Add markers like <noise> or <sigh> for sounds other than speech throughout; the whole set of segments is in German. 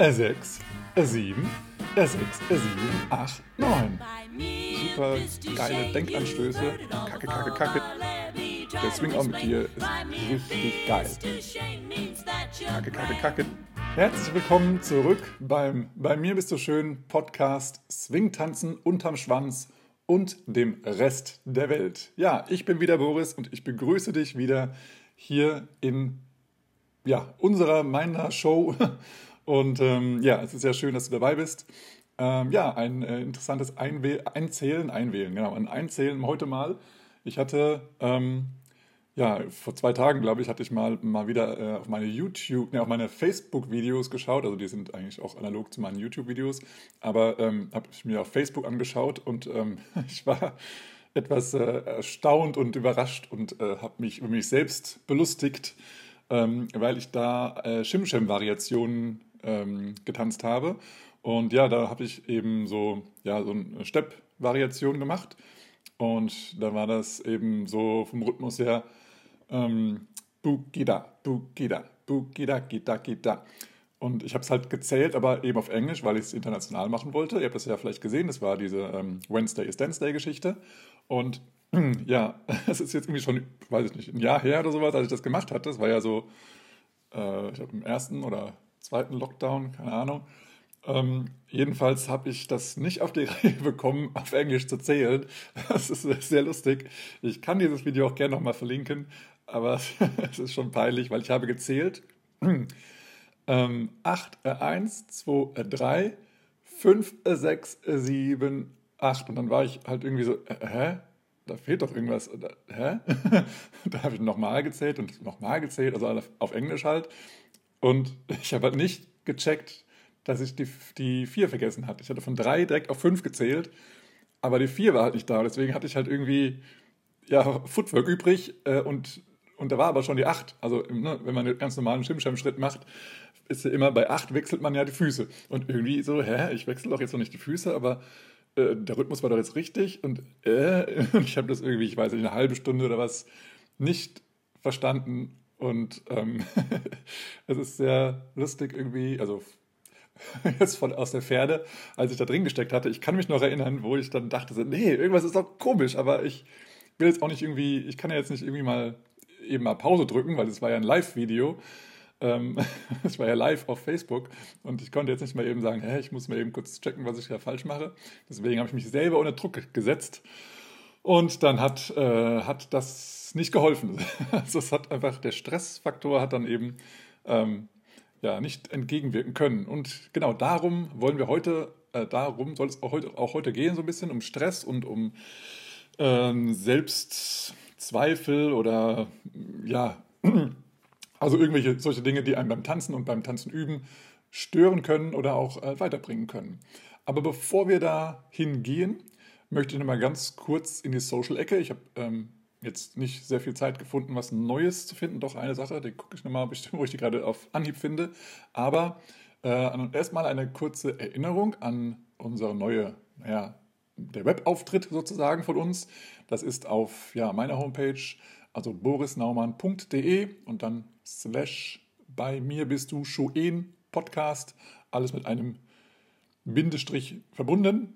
R6, R7, R6, R7, 8, 9. Super geile Denkanstöße. Kacke, kacke, kacke. Der Swing auch mit dir ist richtig geil. Kacke, kacke, kacke. Herzlich willkommen zurück beim Bei mir bist du schön Podcast Swing tanzen unterm Schwanz und dem Rest der Welt. Ja, ich bin wieder Boris und ich begrüße dich wieder hier in ja, unserer, meiner Show <laughs> und ähm, ja, es ist sehr schön, dass du dabei bist. Ähm, ja, ein äh, interessantes Einwäh Einzählen, Einwählen, genau, ein Einzählen heute mal. Ich hatte, ähm, ja, vor zwei Tagen, glaube ich, hatte ich mal, mal wieder äh, auf meine YouTube, ne, auf meine Facebook-Videos geschaut. Also die sind eigentlich auch analog zu meinen YouTube-Videos. Aber ähm, habe ich mir auf Facebook angeschaut und ähm, <laughs> ich war etwas äh, erstaunt und überrascht und äh, habe mich über mich selbst belustigt, ähm, weil ich da äh, Shimsham-Variationen ähm, getanzt habe. Und ja, da habe ich eben so, ja, so eine Step-Variation gemacht. Und da war das eben so vom Rhythmus her ähm, Bugida, Bugida, Bugida, Gida, Gida. Und ich habe es halt gezählt, aber eben auf Englisch, weil ich es international machen wollte. Ihr habt das ja vielleicht gesehen, das war diese ähm, Wednesday is Dance Day Geschichte. Und <clears throat> ja, <laughs> es ist jetzt irgendwie schon, weiß ich nicht, ein Jahr her oder sowas, als ich das gemacht hatte. Das war ja so, äh, ich glaube, im ersten oder zweiten Lockdown, keine Ahnung. Ähm, jedenfalls habe ich das nicht auf die <laughs> Reihe bekommen, auf Englisch zu zählen. <laughs> Das ist sehr lustig. Ich kann dieses Video auch gerne nochmal verlinken, aber <laughs> es ist schon peinlich, weil ich habe gezählt. <clears throat> Ähm, 8, äh, 1, 2, äh, 3, 5, äh, 6, äh, 7, 8. Und dann war ich halt irgendwie so, äh, hä? Da fehlt doch irgendwas. Hä? da habe ich nochmal gezählt und nochmal gezählt, also auf Englisch halt. Und <laughs> ich habe halt nicht gecheckt, dass ich die, die vier vergessen hatte. Ich hatte von drei direkt auf fünf gezählt, aber die vier war halt nicht da. Deswegen hatte ich halt irgendwie ja, Footwork übrig äh, und, und da war aber schon die acht. Also ne, wenn man einen ganz normalen Schirmschirmschritt macht, ist ja immer bei acht wechselt man ja die Füße. Und irgendwie so, hä, ich wechsle doch jetzt noch nicht die Füße, aber äh, der Rhythmus war doch jetzt richtig. Und äh, <laughs> ich habe das irgendwie, ich weiß nicht, eine halbe Stunde oder was nicht verstanden und ähm, <laughs> es ist sehr lustig irgendwie, also <laughs> jetzt von aus der Pferde, als ich da drin gesteckt hatte. Ich kann mich noch erinnern, wo ich dann dachte, so, nee, irgendwas ist doch komisch, aber ich will jetzt auch nicht irgendwie, ich kann ja jetzt nicht irgendwie mal eben mal Pause drücken, weil es war ja ein Live-Video. Ähm, <laughs> es war ja live auf Facebook und ich konnte jetzt nicht mal eben sagen, hä, ich muss mal eben kurz checken, was ich ja falsch mache. Deswegen habe ich mich selber unter Druck gesetzt und dann hat, äh, hat das nicht geholfen. <laughs> Also es hat einfach, der Stressfaktor hat dann eben ähm, ja, nicht entgegenwirken können. Und genau darum wollen wir heute, äh, darum soll es auch heute, auch heute gehen, so ein bisschen um Stress und um ähm, Selbstzweifel oder ja, <clears throat> also irgendwelche solche Dinge, die einem beim Tanzen und beim Tanzen üben stören können oder auch äh, weiterbringen können. Aber bevor wir da hingehen, möchte ich noch mal ganz kurz in die Social-Ecke. Ich habe ähm, jetzt nicht sehr viel Zeit gefunden, was Neues zu finden. Doch eine Sache, die gucke ich nochmal, <laughs> wo ich die gerade auf Anhieb finde. Aber äh, erstmal eine kurze Erinnerung an unsere neue, naja, der Webauftritt sozusagen von uns. Das ist auf ja, meiner Homepage, also borisnaumann.de und dann slash bei mir bist du Schoen Podcast, alles mit einem Bindestrich verbunden.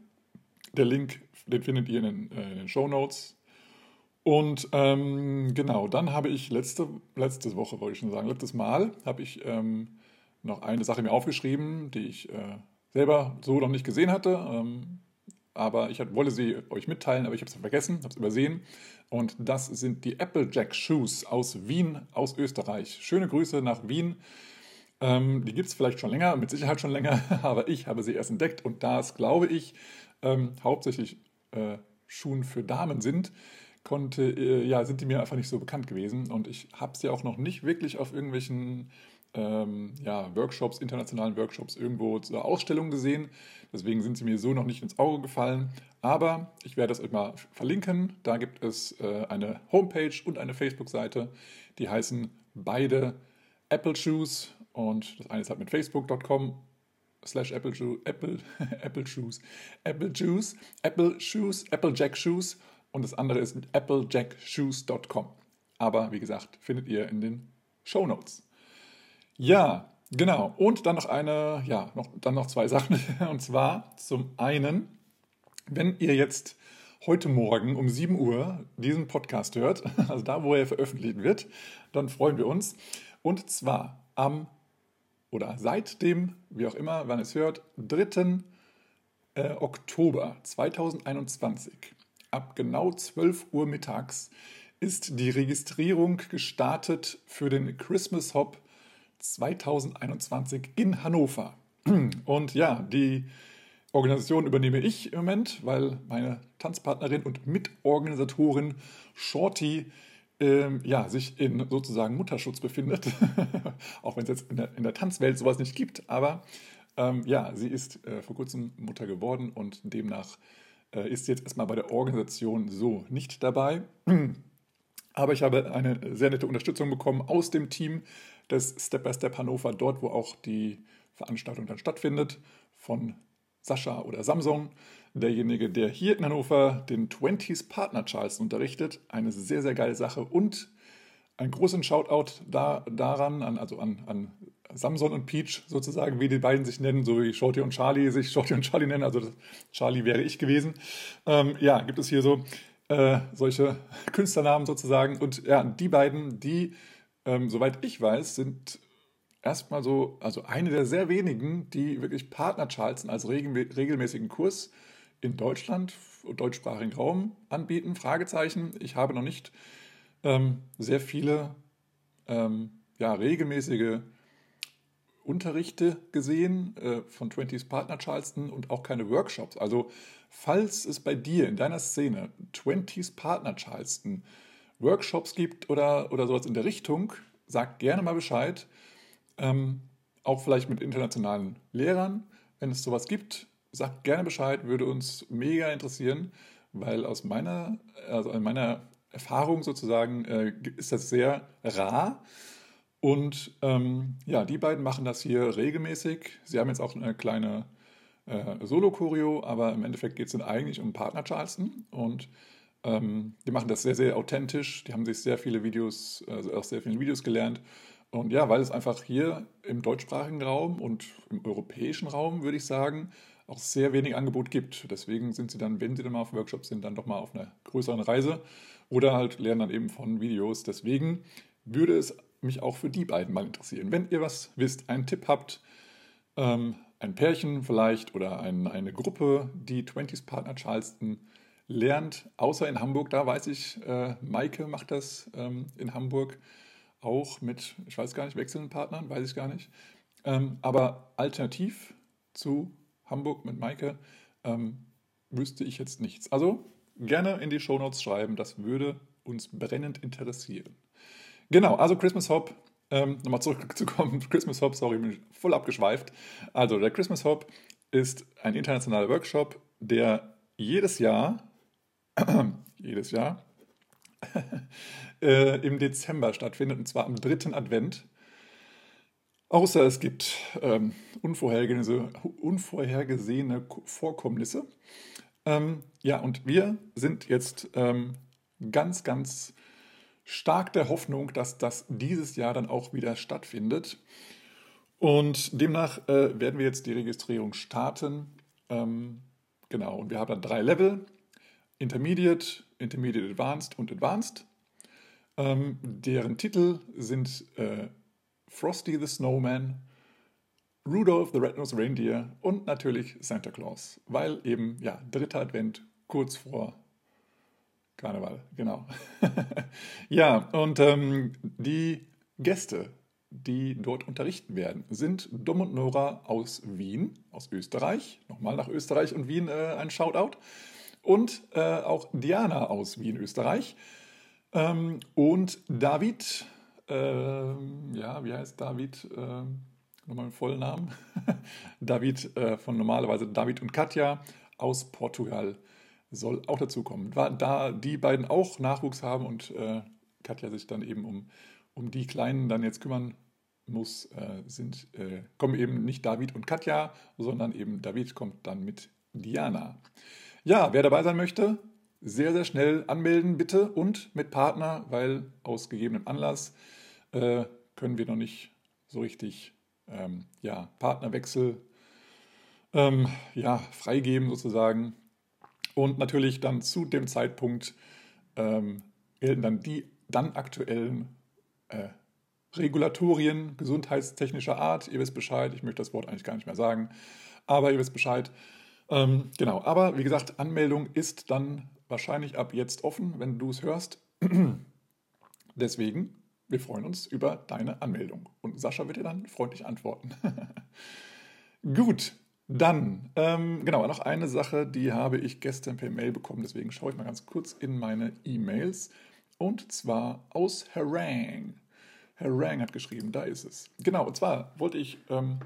Der Link den findet ihr in den, äh, in den Show Notes. Und ähm, genau, dann habe ich letzte, letzte Woche, wollte ich schon sagen, letztes Mal habe ich ähm, noch eine Sache mir aufgeschrieben, die ich äh, selber so noch nicht gesehen hatte. Ähm, aber ich wollte sie euch mitteilen, aber ich habe es vergessen, habe es übersehen. Und das sind die Applejack Shoes aus Wien, aus Österreich. Schöne Grüße nach Wien. Ähm, die gibt es vielleicht schon länger, mit Sicherheit schon länger, <laughs> aber ich habe sie erst entdeckt und da es, glaube ich, ähm, hauptsächlich äh, Schuhen für Damen sind, konnte, äh, ja, sind die mir einfach nicht so bekannt gewesen. Und ich habe sie auch noch nicht wirklich auf irgendwelchen ähm, ja, Workshops, internationalen Workshops irgendwo zur Ausstellung gesehen. Deswegen sind sie mir so noch nicht ins Auge gefallen. Aber ich werde es euch mal verlinken. Da gibt es äh, eine Homepage und eine Facebook-Seite. Die heißen beide Apple Shoes. Und das eine ist halt mit facebook.com slash Apple, Apple, <laughs> Apple Shoes, Apple Juice, Apple Shoes, Applejack Shoes und das andere ist mit applejackshoes.com. Aber wie gesagt, findet ihr in den Show Notes. Ja, genau. Und dann noch eine, ja, noch, dann noch zwei <laughs> Sachen. Und zwar zum einen, wenn ihr jetzt heute Morgen um 7 Uhr diesen Podcast hört, <laughs> also da, wo er veröffentlicht wird, dann freuen wir uns. Und zwar am oder seit dem, wie auch immer, wann es hört, 3. Äh, Oktober 2021 ab genau 12 Uhr mittags ist die Registrierung gestartet für den Christmas Hop 2021 in Hannover. Und ja, die Organisation übernehme ich im Moment, weil meine Tanzpartnerin und Mitorganisatorin Shorty ähm, ja, sich in sozusagen Mutterschutz befindet. <laughs> Auch wenn es jetzt in der, in der, Tanzwelt sowas nicht gibt. Aber ähm, ja, sie ist äh, vor kurzem Mutter geworden und demnach äh, ist sie jetzt erstmal bei der Organisation so nicht dabei. <clears throat> Aber ich habe eine sehr nette Unterstützung bekommen aus dem Team des Step by Step Hannover, dort wo auch die Veranstaltung dann stattfindet, von Sascha oder Samsung, derjenige, der hier in Hannover den 20s Partner Charles unterrichtet. Eine sehr, sehr geile Sache und einen großen Shoutout da, daran, an, also an, an Samson und Peach sozusagen, wie die beiden sich nennen, so wie Shorty und Charlie sich Shorty und Charlie nennen, also Charlie wäre ich gewesen. Ähm, ja, gibt es hier so äh, solche Künstlernamen sozusagen. Und ja, die beiden, die, ähm, soweit ich weiß, sind erstmal so, also eine der sehr wenigen, die wirklich Partner Charleston als regelmäßigen Kurs in Deutschland, deutschsprachigen Raum anbieten. Fragezeichen. Ich habe noch nicht ähm, sehr viele ähm, ja, regelmäßige Unterrichte gesehen äh, von 20s Partner Charleston und auch keine Workshops. Also falls es bei dir in deiner Szene 20s Partner Charleston Workshops gibt oder, oder sowas in der Richtung, sag gerne mal Bescheid. Ähm, auch vielleicht mit internationalen Lehrern. Wenn es sowas gibt, sag gerne Bescheid, würde uns mega interessieren, weil aus meiner, also in meiner Erfahrung sozusagen äh, ist das sehr rar und ähm, ja, die beiden machen das hier regelmäßig. Sie haben jetzt auch eine kleine äh, Solo-Choreo, aber im Endeffekt geht es dann eigentlich um Partner Charleston. Und ähm, die machen das sehr, sehr authentisch. Die haben sich sehr viele Videos, also auch sehr viele Videos gelernt. Und ja, weil es einfach hier im deutschsprachigen Raum und im europäischen Raum, würde ich sagen, auch sehr wenig Angebot gibt. Deswegen sind sie dann, wenn sie dann mal auf Workshops sind, dann doch mal auf einer größeren Reise oder halt lernen dann eben von Videos. Deswegen würde es mich auch für die beiden mal interessieren. Wenn ihr was wisst, einen Tipp habt, ähm, ein Pärchen vielleicht oder ein, eine Gruppe, die 20s Partner Charleston lernt, außer in Hamburg, da weiß ich, äh, Maike macht das ähm, in Hamburg auch mit, ich weiß gar nicht, wechselnden Partnern, weiß ich gar nicht. Ähm, aber alternativ zu Hamburg mit Maike ähm, wüsste ich jetzt nichts. Also gerne in die Shownotes schreiben, das würde uns brennend interessieren. Genau, also Christmas Hop, ähm, nochmal zurückzukommen, <laughs> Christmas Hop, sorry, bin ich voll abgeschweift. Also der Christmas Hop ist ein internationaler Workshop, der jedes Jahr, <clears throat> jedes Jahr, <laughs> äh, im Dezember stattfindet, und zwar am dritten Advent. Außer es gibt ähm, unvorhergesehene, unvorhergesehene Vorkommnisse. Ähm, ja, und wir sind jetzt ähm, ganz, ganz stark der Hoffnung, dass das dieses Jahr dann auch wieder stattfindet. Und demnach äh, werden wir jetzt die Registrierung starten. Ähm, genau, und wir haben dann drei Level: Intermediate, Intermediate Advanced und Advanced. Ähm, deren Titel sind äh, Frosty the Snowman, Rudolph the Red-Nosed Reindeer und natürlich Santa Claus, weil eben ja dritter Advent kurz vor Karneval, genau. <laughs> ja, und ähm, die Gäste, die dort unterrichten werden, sind Dom und Nora aus Wien, aus Österreich. Nochmal nach Österreich und Wien äh, ein Shoutout. Und äh, auch Diana aus Wien, Österreich. Ähm, und David, äh, ja, wie heißt David? Ähm, nochmal einen vollen Namen. <laughs> David äh, von normalerweise David und Katja aus Portugal soll auch dazu kommen. Da die beiden auch Nachwuchs haben und äh, Katja sich dann eben um, um die Kleinen dann jetzt kümmern muss, äh, sind, äh, kommen eben nicht David und Katja, sondern eben David kommt dann mit Diana. Ja, wer dabei sein möchte, sehr, sehr schnell anmelden bitte und mit Partner, weil aus gegebenem Anlass äh, können wir noch nicht so richtig ähm, ja, Partnerwechsel ähm, ja, freigeben sozusagen. Und natürlich dann zu dem Zeitpunkt ähm, gelten dann die dann aktuellen äh, Regulatorien gesundheitstechnischer Art. Ihr wisst Bescheid, ich möchte das Wort eigentlich gar nicht mehr sagen, aber ihr wisst Bescheid. Ähm, genau, aber wie gesagt, Anmeldung ist dann wahrscheinlich ab jetzt offen, wenn du es hörst. <clears throat> Deswegen, wir freuen uns über deine Anmeldung. Und Sascha wird dir dann freundlich antworten. <laughs> Gut, dann, ähm, genau, noch eine Sache, die habe ich gestern per Mail bekommen, deswegen schaue ich mal ganz kurz in meine E-Mails. Und zwar aus Harang. Harang hat geschrieben, da ist es. Genau, und zwar wollte ich ähm,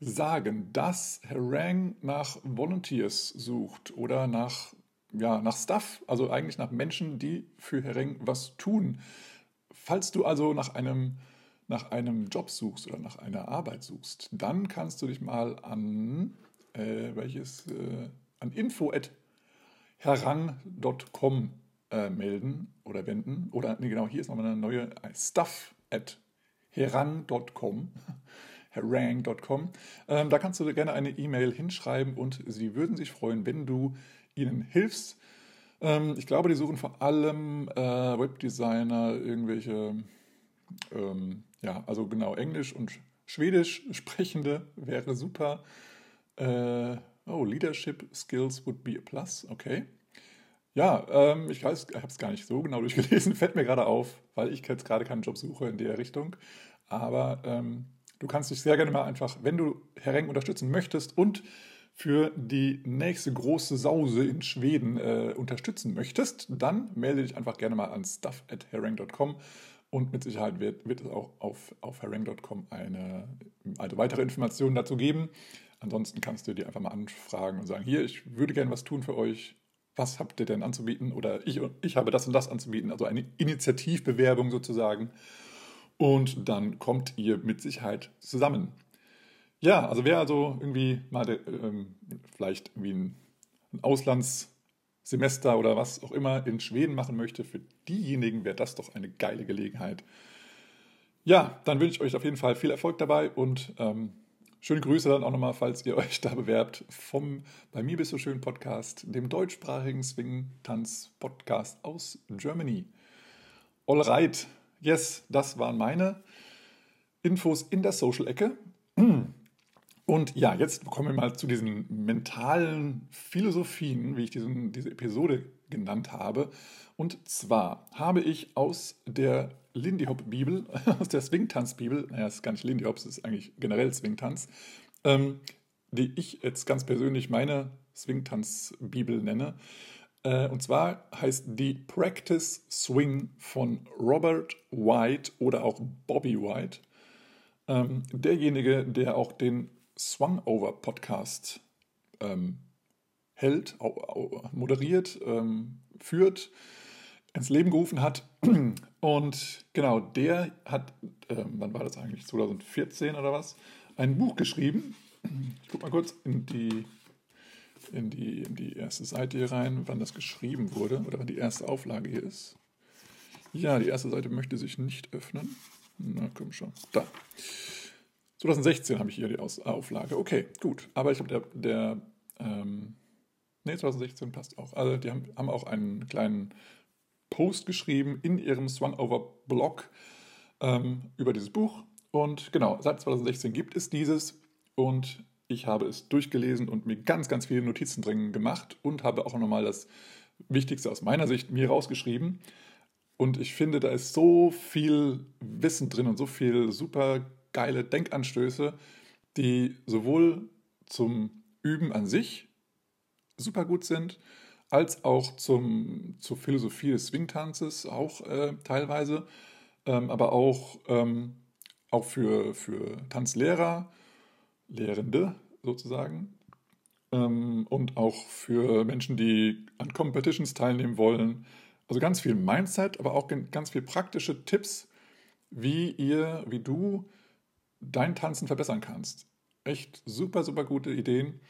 sagen, dass Harang nach Volunteers sucht oder nach, ja, nach Stuff, also eigentlich nach Menschen, die für Harang was tun. Falls du also nach einem nach einem Job suchst oder nach einer Arbeit suchst, dann kannst du dich mal an äh, welches äh, an info@herang.com äh, melden oder wenden oder nee, genau hier ist nochmal eine neue äh, stuff at herang.com <laughs> herang.com. Ähm, da kannst du gerne eine E-Mail hinschreiben und sie würden sich freuen, wenn du ihnen hilfst. Ähm, ich glaube, die suchen vor allem äh, Webdesigner, irgendwelche ähm, ja, also genau, Englisch und Schwedisch sprechende wäre super. Äh, oh, Leadership Skills would be a plus, okay. Ja, ähm, ich weiß, ich habe es gar nicht so genau <laughs> durchgelesen, fällt mir gerade auf, weil ich jetzt gerade keinen Job suche in der Richtung. Aber ähm, du kannst dich sehr gerne mal einfach, wenn du Hereng unterstützen möchtest und für die nächste große Sause in Schweden äh, unterstützen möchtest, dann melde dich einfach gerne mal an stuff@hereng.com und mit Sicherheit wird, wird es auch auf, auf herring.com eine, also weitere Informationen dazu geben. Ansonsten kannst du dir einfach mal anfragen und sagen, hier, ich würde gerne was tun für euch. Was habt ihr denn anzubieten? Oder ich, ich habe das und das anzubieten. Also eine Initiativbewerbung sozusagen. Und dann kommt ihr mit Sicherheit zusammen. Ja, also wer also irgendwie mal ähm, vielleicht irgendwie ein, ein Auslands- Semester oder was auch immer in Schweden machen möchte, für diejenigen wäre das doch eine geile Gelegenheit. Ja, dann wünsche ich euch auf jeden Fall viel Erfolg dabei und ähm, schöne Grüße dann auch nochmal, falls ihr <laughs> euch da bewerbt, vom Bei mir bist du schön Podcast, dem deutschsprachigen Swing-Tanz-Podcast aus Germany. Alright, yes, das waren meine Infos in der Social-Ecke. <clears throat> Und ja, jetzt kommen wir mal zu diesen mentalen Philosophien, wie ich diesen, diese Episode genannt habe. Und zwar habe ich aus der Lindy Hop Bibel, <laughs> aus der Swingtanz Bibel, naja, es ist gar nicht Lindy Hop, es ist eigentlich generell Swingtanz, ähm, die ich jetzt ganz persönlich meine Swingtanz Bibel nenne. Äh, und zwar heißt die Practice Swing von Robert White oder auch Bobby White. Ähm, derjenige, der auch den Swung-Over Podcast ähm, hält, moderiert, ähm, führt, ins Leben gerufen hat. <clears throat> Und genau, der hat, äh, wann war das eigentlich, 2014 oder was, ein Buch geschrieben. Ich gucke mal kurz in die, in, die, in die erste Seite hier rein, wann das geschrieben wurde oder wann die erste Auflage hier ist. Ja, die erste Seite möchte sich nicht öffnen. Na komm schon, da. 2016 habe ich hier die Aus Auflage. Okay, gut. Aber ich glaube, der, der ähm, nee, 2016 passt auch. Also die haben, haben auch einen kleinen Post geschrieben in ihrem Swung-Over-Blog ähm, über dieses Buch. Und genau, seit 2016 gibt es dieses und ich habe es durchgelesen und mir ganz, ganz viele Notizen drin gemacht und habe auch nochmal das Wichtigste aus meiner Sicht mir rausgeschrieben. Und ich finde, da ist so viel Wissen drin und so viel super geile Denkanstöße, die sowohl zum Üben an sich super gut sind, als auch zum, zur Philosophie des Swingtanzes auch äh, teilweise, ähm, aber auch, ähm, auch für, für Tanzlehrer, Lehrende sozusagen ähm, und auch für Menschen, die an Competitions teilnehmen wollen. Also ganz viel Mindset, aber auch ganz viel praktische Tipps, wie ihr, wie du dein Tanzen verbessern kannst. Echt super, super gute Ideen.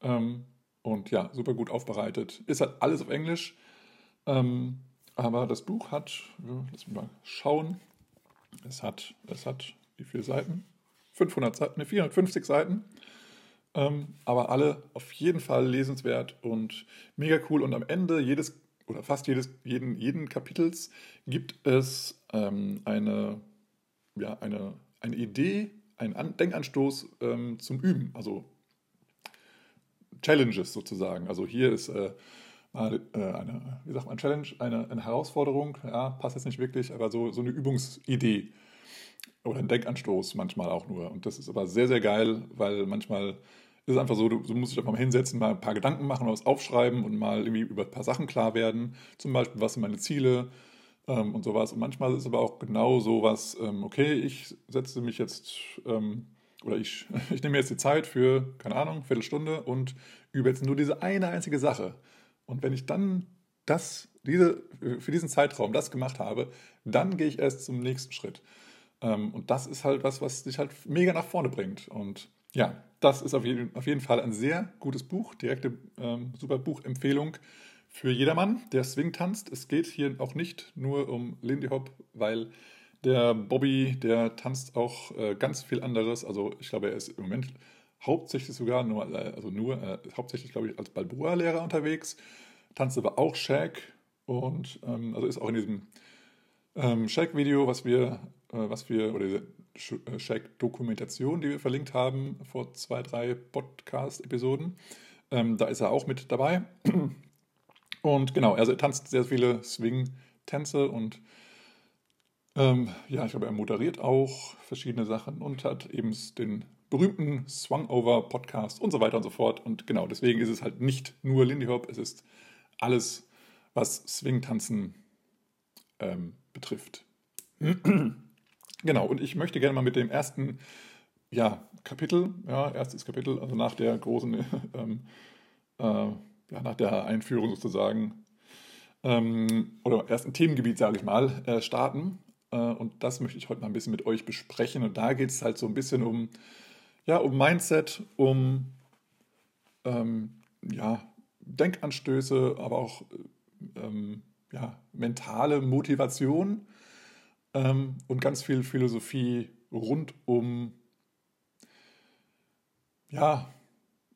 Ähm, und ja, super gut aufbereitet. Ist halt alles auf Englisch. Ähm, aber das Buch hat, ja, lass mich mal schauen. Es hat, es hat wie viele Seiten? 500 Seiten, ne, 450 Seiten. Ähm, aber alle auf jeden Fall lesenswert und mega cool. Und am Ende jedes oder fast jedes, jeden, jeden Kapitels gibt es ähm, eine, ja, eine, eine Idee, einen An Denkanstoß ähm, zum Üben. Also Challenges sozusagen. Also hier ist äh, eine, äh, eine, wie sagt man, Challenge, eine, eine Herausforderung, ja, passt jetzt nicht wirklich, aber so, so eine Übungsidee oder ein Denkanstoß manchmal auch nur. Und das ist aber sehr, sehr geil, weil manchmal ist es einfach so, du, du musst dich einfach mal hinsetzen, mal ein paar Gedanken machen, was aufschreiben und mal irgendwie über ein paar Sachen klar werden. Zum Beispiel, was sind meine Ziele ähm, und sowas. Und manchmal ist es aber auch genau sowas, ähm, okay, ich setze mich jetzt ähm, oder ich, <laughs> ich nehme jetzt die Zeit für, keine Ahnung, Viertelstunde und übe jetzt nur diese eine einzige Sache. Und wenn ich dann das, diese, für diesen Zeitraum das gemacht habe, dann gehe ich erst zum nächsten Schritt. Ähm, und das ist halt was, was dich halt mega nach vorne bringt. Und ja, das ist auf jeden, auf jeden Fall ein sehr gutes Buch, direkte ähm, super Buchempfehlung für jedermann, der Swing tanzt. Es geht hier auch nicht nur um Lindy Hop, weil der Bobby, der tanzt auch äh, ganz viel anderes. Also ich glaube, er ist im Moment hauptsächlich sogar nur, äh, also nur, äh, hauptsächlich glaube ich als Balboa-Lehrer unterwegs, tanzt aber auch Shaq und ähm, also ist auch in diesem ähm, Shaq-Video, was wir, äh, was wir, oder diese äh, Shaq-Dokumentation, die wir verlinkt haben vor zwei, drei Podcast-Episoden, ähm, da ist er auch mit dabei. Und genau, er tanzt sehr viele Swing-Tänze und ähm, ja, ich glaube, er moderiert auch verschiedene Sachen und hat eben den berühmten Swung-Over Podcast und so weiter und so fort. Und genau, deswegen ist es halt nicht nur Lindy Hop, es ist alles, was Swing-Tanzen ähm, betrifft. <clears throat> genau, und ich möchte gerne mal mit dem ersten ja, Kapitel, ja, erstes Kapitel, also nach der großen, <laughs> ähm, äh, ja, nach der Einführung sozusagen, ähm, oder ersten Themengebiet, sage ich mal, äh, starten. Äh, und das möchte ich heute mal ein bisschen mit euch besprechen. Und da geht es halt so ein bisschen um, ja, um Mindset, um ähm, ja, Denkanstöße, aber auch ähm, ja, mentale Motivation ähm, und ganz viel Philosophie rund um ja,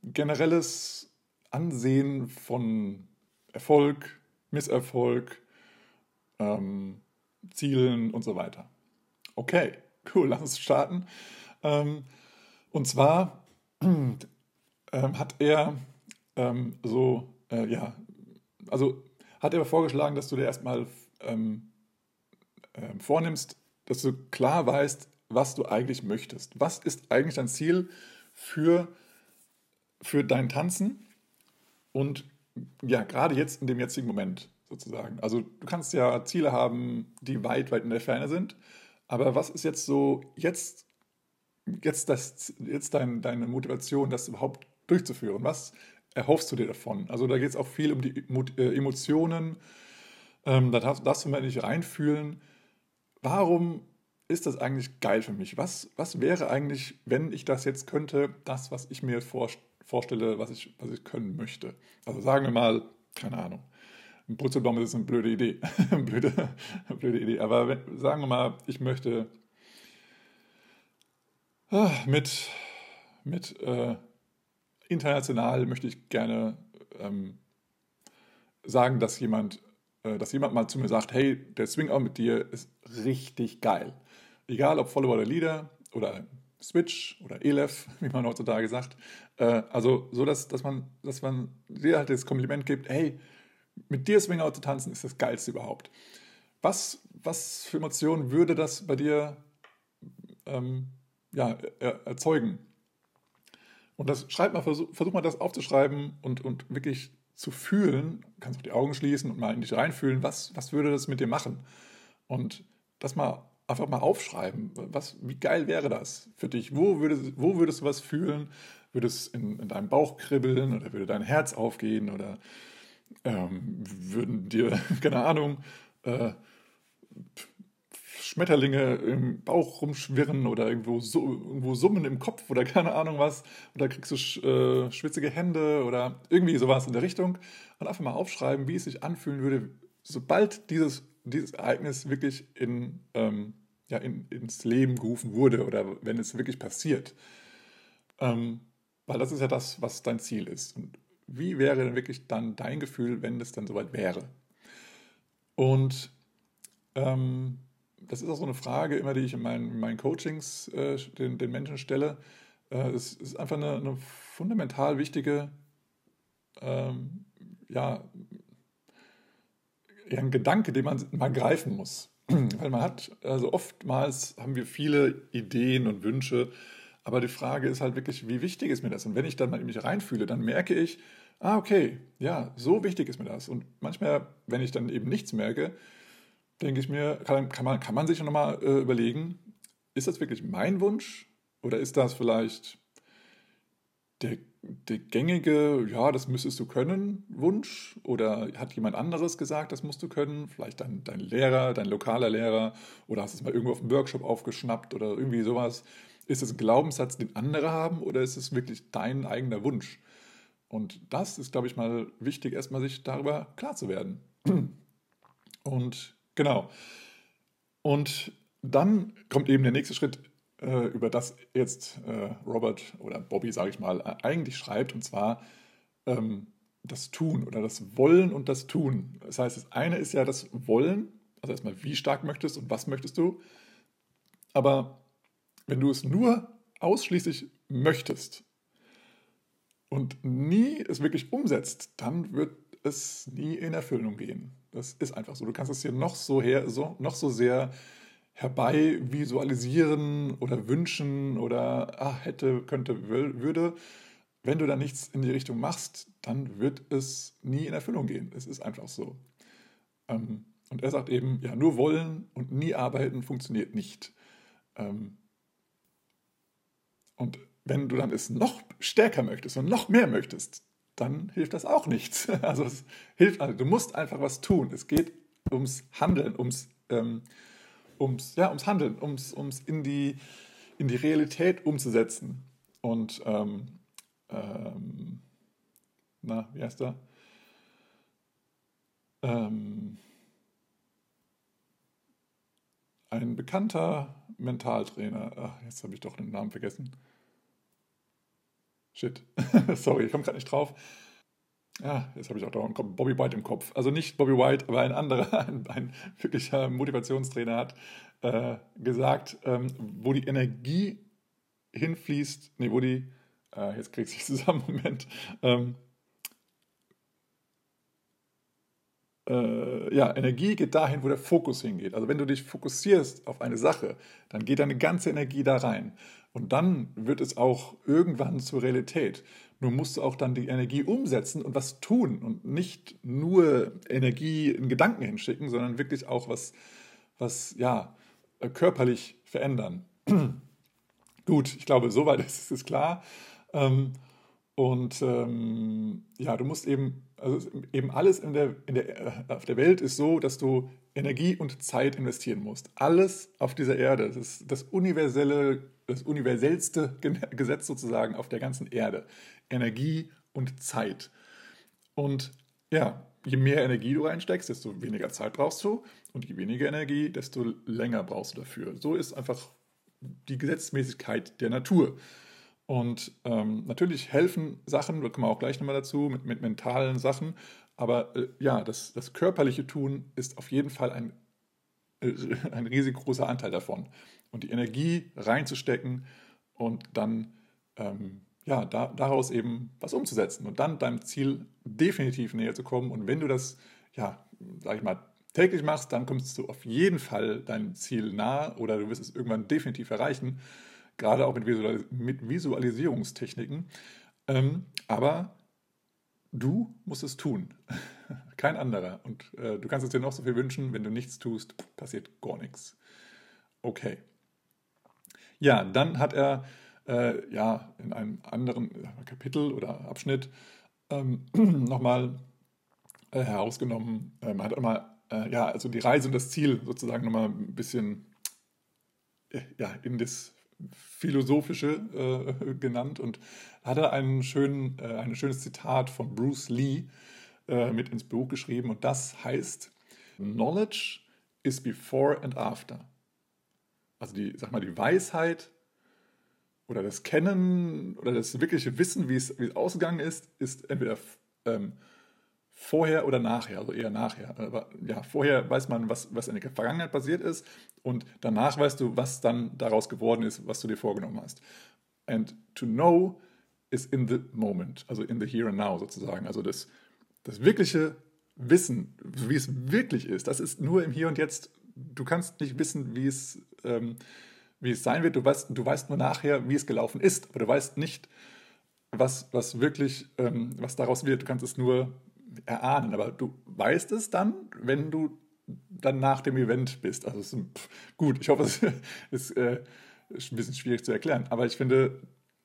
generelles Ansehen von Erfolg, Misserfolg, ähm, Zielen und so weiter. Okay, cool, lass uns starten. Ähm, und zwar <clears throat> ähm, hat er ähm, so, äh, ja, also hat er vorgeschlagen, dass du dir erstmal ähm, äh, vornimmst, dass du klar weißt, was du eigentlich möchtest. Was ist eigentlich dein Ziel für, für dein Tanzen? Und ja, gerade jetzt in dem jetzigen Moment sozusagen. Also du kannst ja Ziele haben, die weit, weit in der Ferne sind. Aber was ist jetzt so jetzt, jetzt, das, jetzt dein, deine Motivation, das überhaupt durchzuführen? Was erhoffst du dir davon? Also da geht es auch viel um die äh, Emotionen. Ähm, da darfst, du mal nicht reinfühlen. Warum ist das eigentlich geil für mich? Was, was wäre eigentlich, wenn ich das jetzt könnte, das, was ich mir vor, vorstelle, was ich, was ich können möchte? Also sagen wir mal, keine Ahnung, ein Purzelbaum ist eine blöde Idee. <laughs> blöde, blöde Idee. Aber wenn, sagen wir mal, ich möchte ah, mit, mit äh, international möchte ich gerne ähm, sagen, dass jemand, äh, dass jemand mal zu mir sagt, hey, der Swing Out mit dir ist richtig geil. Egal ob Follower oder Leader oder Switch oder Elef, <laughs> wie man heutzutage sagt. Äh, also so, dass, dass man, dass man dir halt das Kompliment gibt, hey, mit dir Swing Out zu tanzen ist das Geilste überhaupt. Was, was für Emotionen würde das bei dir ähm, ja, er, erzeugen? Und das schreib mal, versuch, versuch mal das aufzuschreiben und, und wirklich zu fühlen. Du kannst auch die Augen schließen und mal in dich reinfühlen, was, was würde das mit dir machen? Und das mal einfach mal aufschreiben. Was, wie geil wäre das für dich? Wo würdest, wo würdest du was fühlen? Würde es in, in deinem Bauch kribbeln oder würde dein Herz aufgehen oder ähm, würden dir, <laughs> keine Ahnung, äh, Schmetterlinge im Bauch rumschwirren oder irgendwo, so, irgendwo summen im Kopf oder <laughs> keine Ahnung was. Oder kriegst du äh, schwitzige Hände oder irgendwie sowas in der Richtung. Und einfach mal aufschreiben, wie es sich anfühlen würde, sobald dieses, dieses Ereignis wirklich in, ähm, ja, in, ins Leben gerufen wurde oder wenn es wirklich passiert. Ähm, weil das ist ja das, was dein Ziel ist. Und wie wäre denn wirklich dann dein Gefühl, wenn es dann soweit wäre? Und ähm, das ist auch so eine Frage, immer die ich in meinen, in meinen Coachings äh, den, den, Menschen stelle. Äh, es ist einfach eine, eine fundamental wichtige, ähm, ja, ein Gedanke, den man mal greifen muss. <clears throat> Weil man hat, also oftmals haben wir viele Ideen und Wünsche, aber die Frage ist halt wirklich, wie wichtig ist mir das? Und wenn ich dann mal in mich reinfühle, dann merke ich, ah, okay, ja, so wichtig ist mir das. Und manchmal, wenn ich dann eben nichts merke, denke ich mir, kann, kann, man, kann man sich nochmal äh, überlegen, ist das wirklich mein Wunsch oder ist das vielleicht der, der gängige, ja, das müsstest du können, Wunsch? Oder hat jemand anderes gesagt, das musst du können? Vielleicht dein, dein Lehrer, dein lokaler Lehrer oder hast du es mal irgendwo auf dem Workshop aufgeschnappt oder irgendwie sowas. Ist es ein Glaubenssatz, den andere haben oder ist es wirklich dein eigener Wunsch? Und das ist, glaube ich, mal wichtig, erstmal sich darüber klar zu werden. Und genau. Und dann kommt eben der nächste Schritt, äh, über das jetzt äh, Robert oder Bobby, sage ich mal, eigentlich schreibt, und zwar ähm, das Tun oder das Wollen und das Tun. Das heißt, das eine ist ja das Wollen, also erstmal, wie stark möchtest und was möchtest du. Aber wenn du es nur ausschließlich möchtest und nie es wirklich umsetzt, dann wird es nie in Erfüllung gehen. Das ist einfach so. Du kannst es hier noch so, her, so, noch so sehr herbei visualisieren oder wünschen oder ach, hätte, könnte, würde. Wenn du da nichts in die Richtung machst, dann wird es nie in Erfüllung gehen. Es ist einfach so. Ähm, und er sagt eben, ja, nur wollen und nie arbeiten funktioniert nicht. Ähm, und wenn du dann es noch stärker möchtest und noch mehr möchtest, dann hilft das auch nichts. <laughs> Also es hilft, also du musst einfach was tun. Es geht ums Handeln, ums, ähm, ums, ja, ums Handeln, ums, ums in, die, in die Realität umzusetzen. Und ähm, ähm, na, wie heißt er? Ähm, ein bekannter Mentaltrainer, ach, jetzt habe ich doch den Namen vergessen. Shit. <laughs> Sorry, ich komme gerade nicht drauf. Ja, jetzt habe ich auch da Bobby White im Kopf. Also nicht Bobby White, aber ein anderer, <laughs> ein, ein wirklicher Motivationstrainer hat äh, gesagt, ähm, wo die Energie hinfließt, nee, wo die, äh, jetzt kriegt sich <laughs> zusammen, Moment, ähm, äh, ja, Energie geht dahin, wo der Fokus hingeht. Also wenn du dich fokussierst auf eine Sache, dann geht deine ganze Energie da rein. Und dann wird es auch irgendwann zur Realität. Nur musst du auch dann die Energie umsetzen und was tun und nicht nur Energie in Gedanken hinschicken, sondern wirklich auch was, was ja, äh, körperlich verändern. <clears throat> Gut, ich glaube, soweit <laughs> ist es klar. Ähm, und ähm, ja, du musst eben, also eben alles in der, in der, äh, auf der Welt ist so, dass du Energie und Zeit investieren musst. Alles auf dieser Erde. Das ist das universelle das universellste Gesetz sozusagen auf der ganzen Erde. Energie und Zeit. Und ja, je mehr Energie du reinsteckst, desto weniger Zeit brauchst du. Und je weniger Energie, desto länger brauchst du dafür. So ist einfach die Gesetzmäßigkeit der Natur. Und ähm, natürlich helfen Sachen, da kommen wir auch gleich nochmal dazu, mit, mit mentalen Sachen. Aber äh, ja, das, das körperliche Tun ist auf jeden Fall ein, äh, <laughs> ein riesig großer Anteil davon und die Energie reinzustecken und dann ähm, ja, da, daraus eben was umzusetzen und dann deinem Ziel definitiv näher zu kommen. Und wenn du das, ja, sag ich mal, täglich machst, dann kommst du auf jeden Fall deinem Ziel nahe oder du wirst es irgendwann definitiv erreichen, gerade auch mit, Visualis mit Visualisierungstechniken. Ähm, aber du musst es tun, <laughs> kein anderer. Und äh, du kannst es dir noch so viel wünschen, wenn du nichts tust, passiert gar nichts. Okay. Ja, dann hat er äh, ja in einem anderen Kapitel oder Abschnitt ähm, <clears throat> nochmal äh, herausgenommen, ähm, hat nochmal, äh, ja, also die Reise und das Ziel sozusagen nochmal ein bisschen äh, ja, in das Philosophische äh, genannt und hat er einen schönen, äh, ein schönes Zitat von Bruce Lee äh, mit ins Buch geschrieben und das heißt, Knowledge is before and after. also die, sag mal, die Weisheit oder das Kennen oder das wirkliche Wissen, wie es, wie es ausgegangen ist, ist entweder ähm, vorher oder nachher, also eher nachher. Aber ja, vorher weiß man, was, was in der Vergangenheit passiert ist und danach weißt du, was dann daraus geworden ist, was du dir vorgenommen hast. And to know is in the moment, also in the here and now sozusagen. Also das, das wirkliche Wissen, wie es wirklich ist, das ist nur im Hier und Jetzt. Du kannst nicht wissen, wie es, ähm, wie es sein wird. Du weißt, du weißt nur nachher, wie es gelaufen ist, aber du weißt nicht, was, was wirklich, ähm, was daraus wird. Du kannst es nur erahnen, aber du weißt es dann, wenn du dann nach dem Event bist. Also ist, pff, gut, ich hoffe, es <laughs> ist, äh, ist ein bisschen schwierig zu erklären, aber ich finde,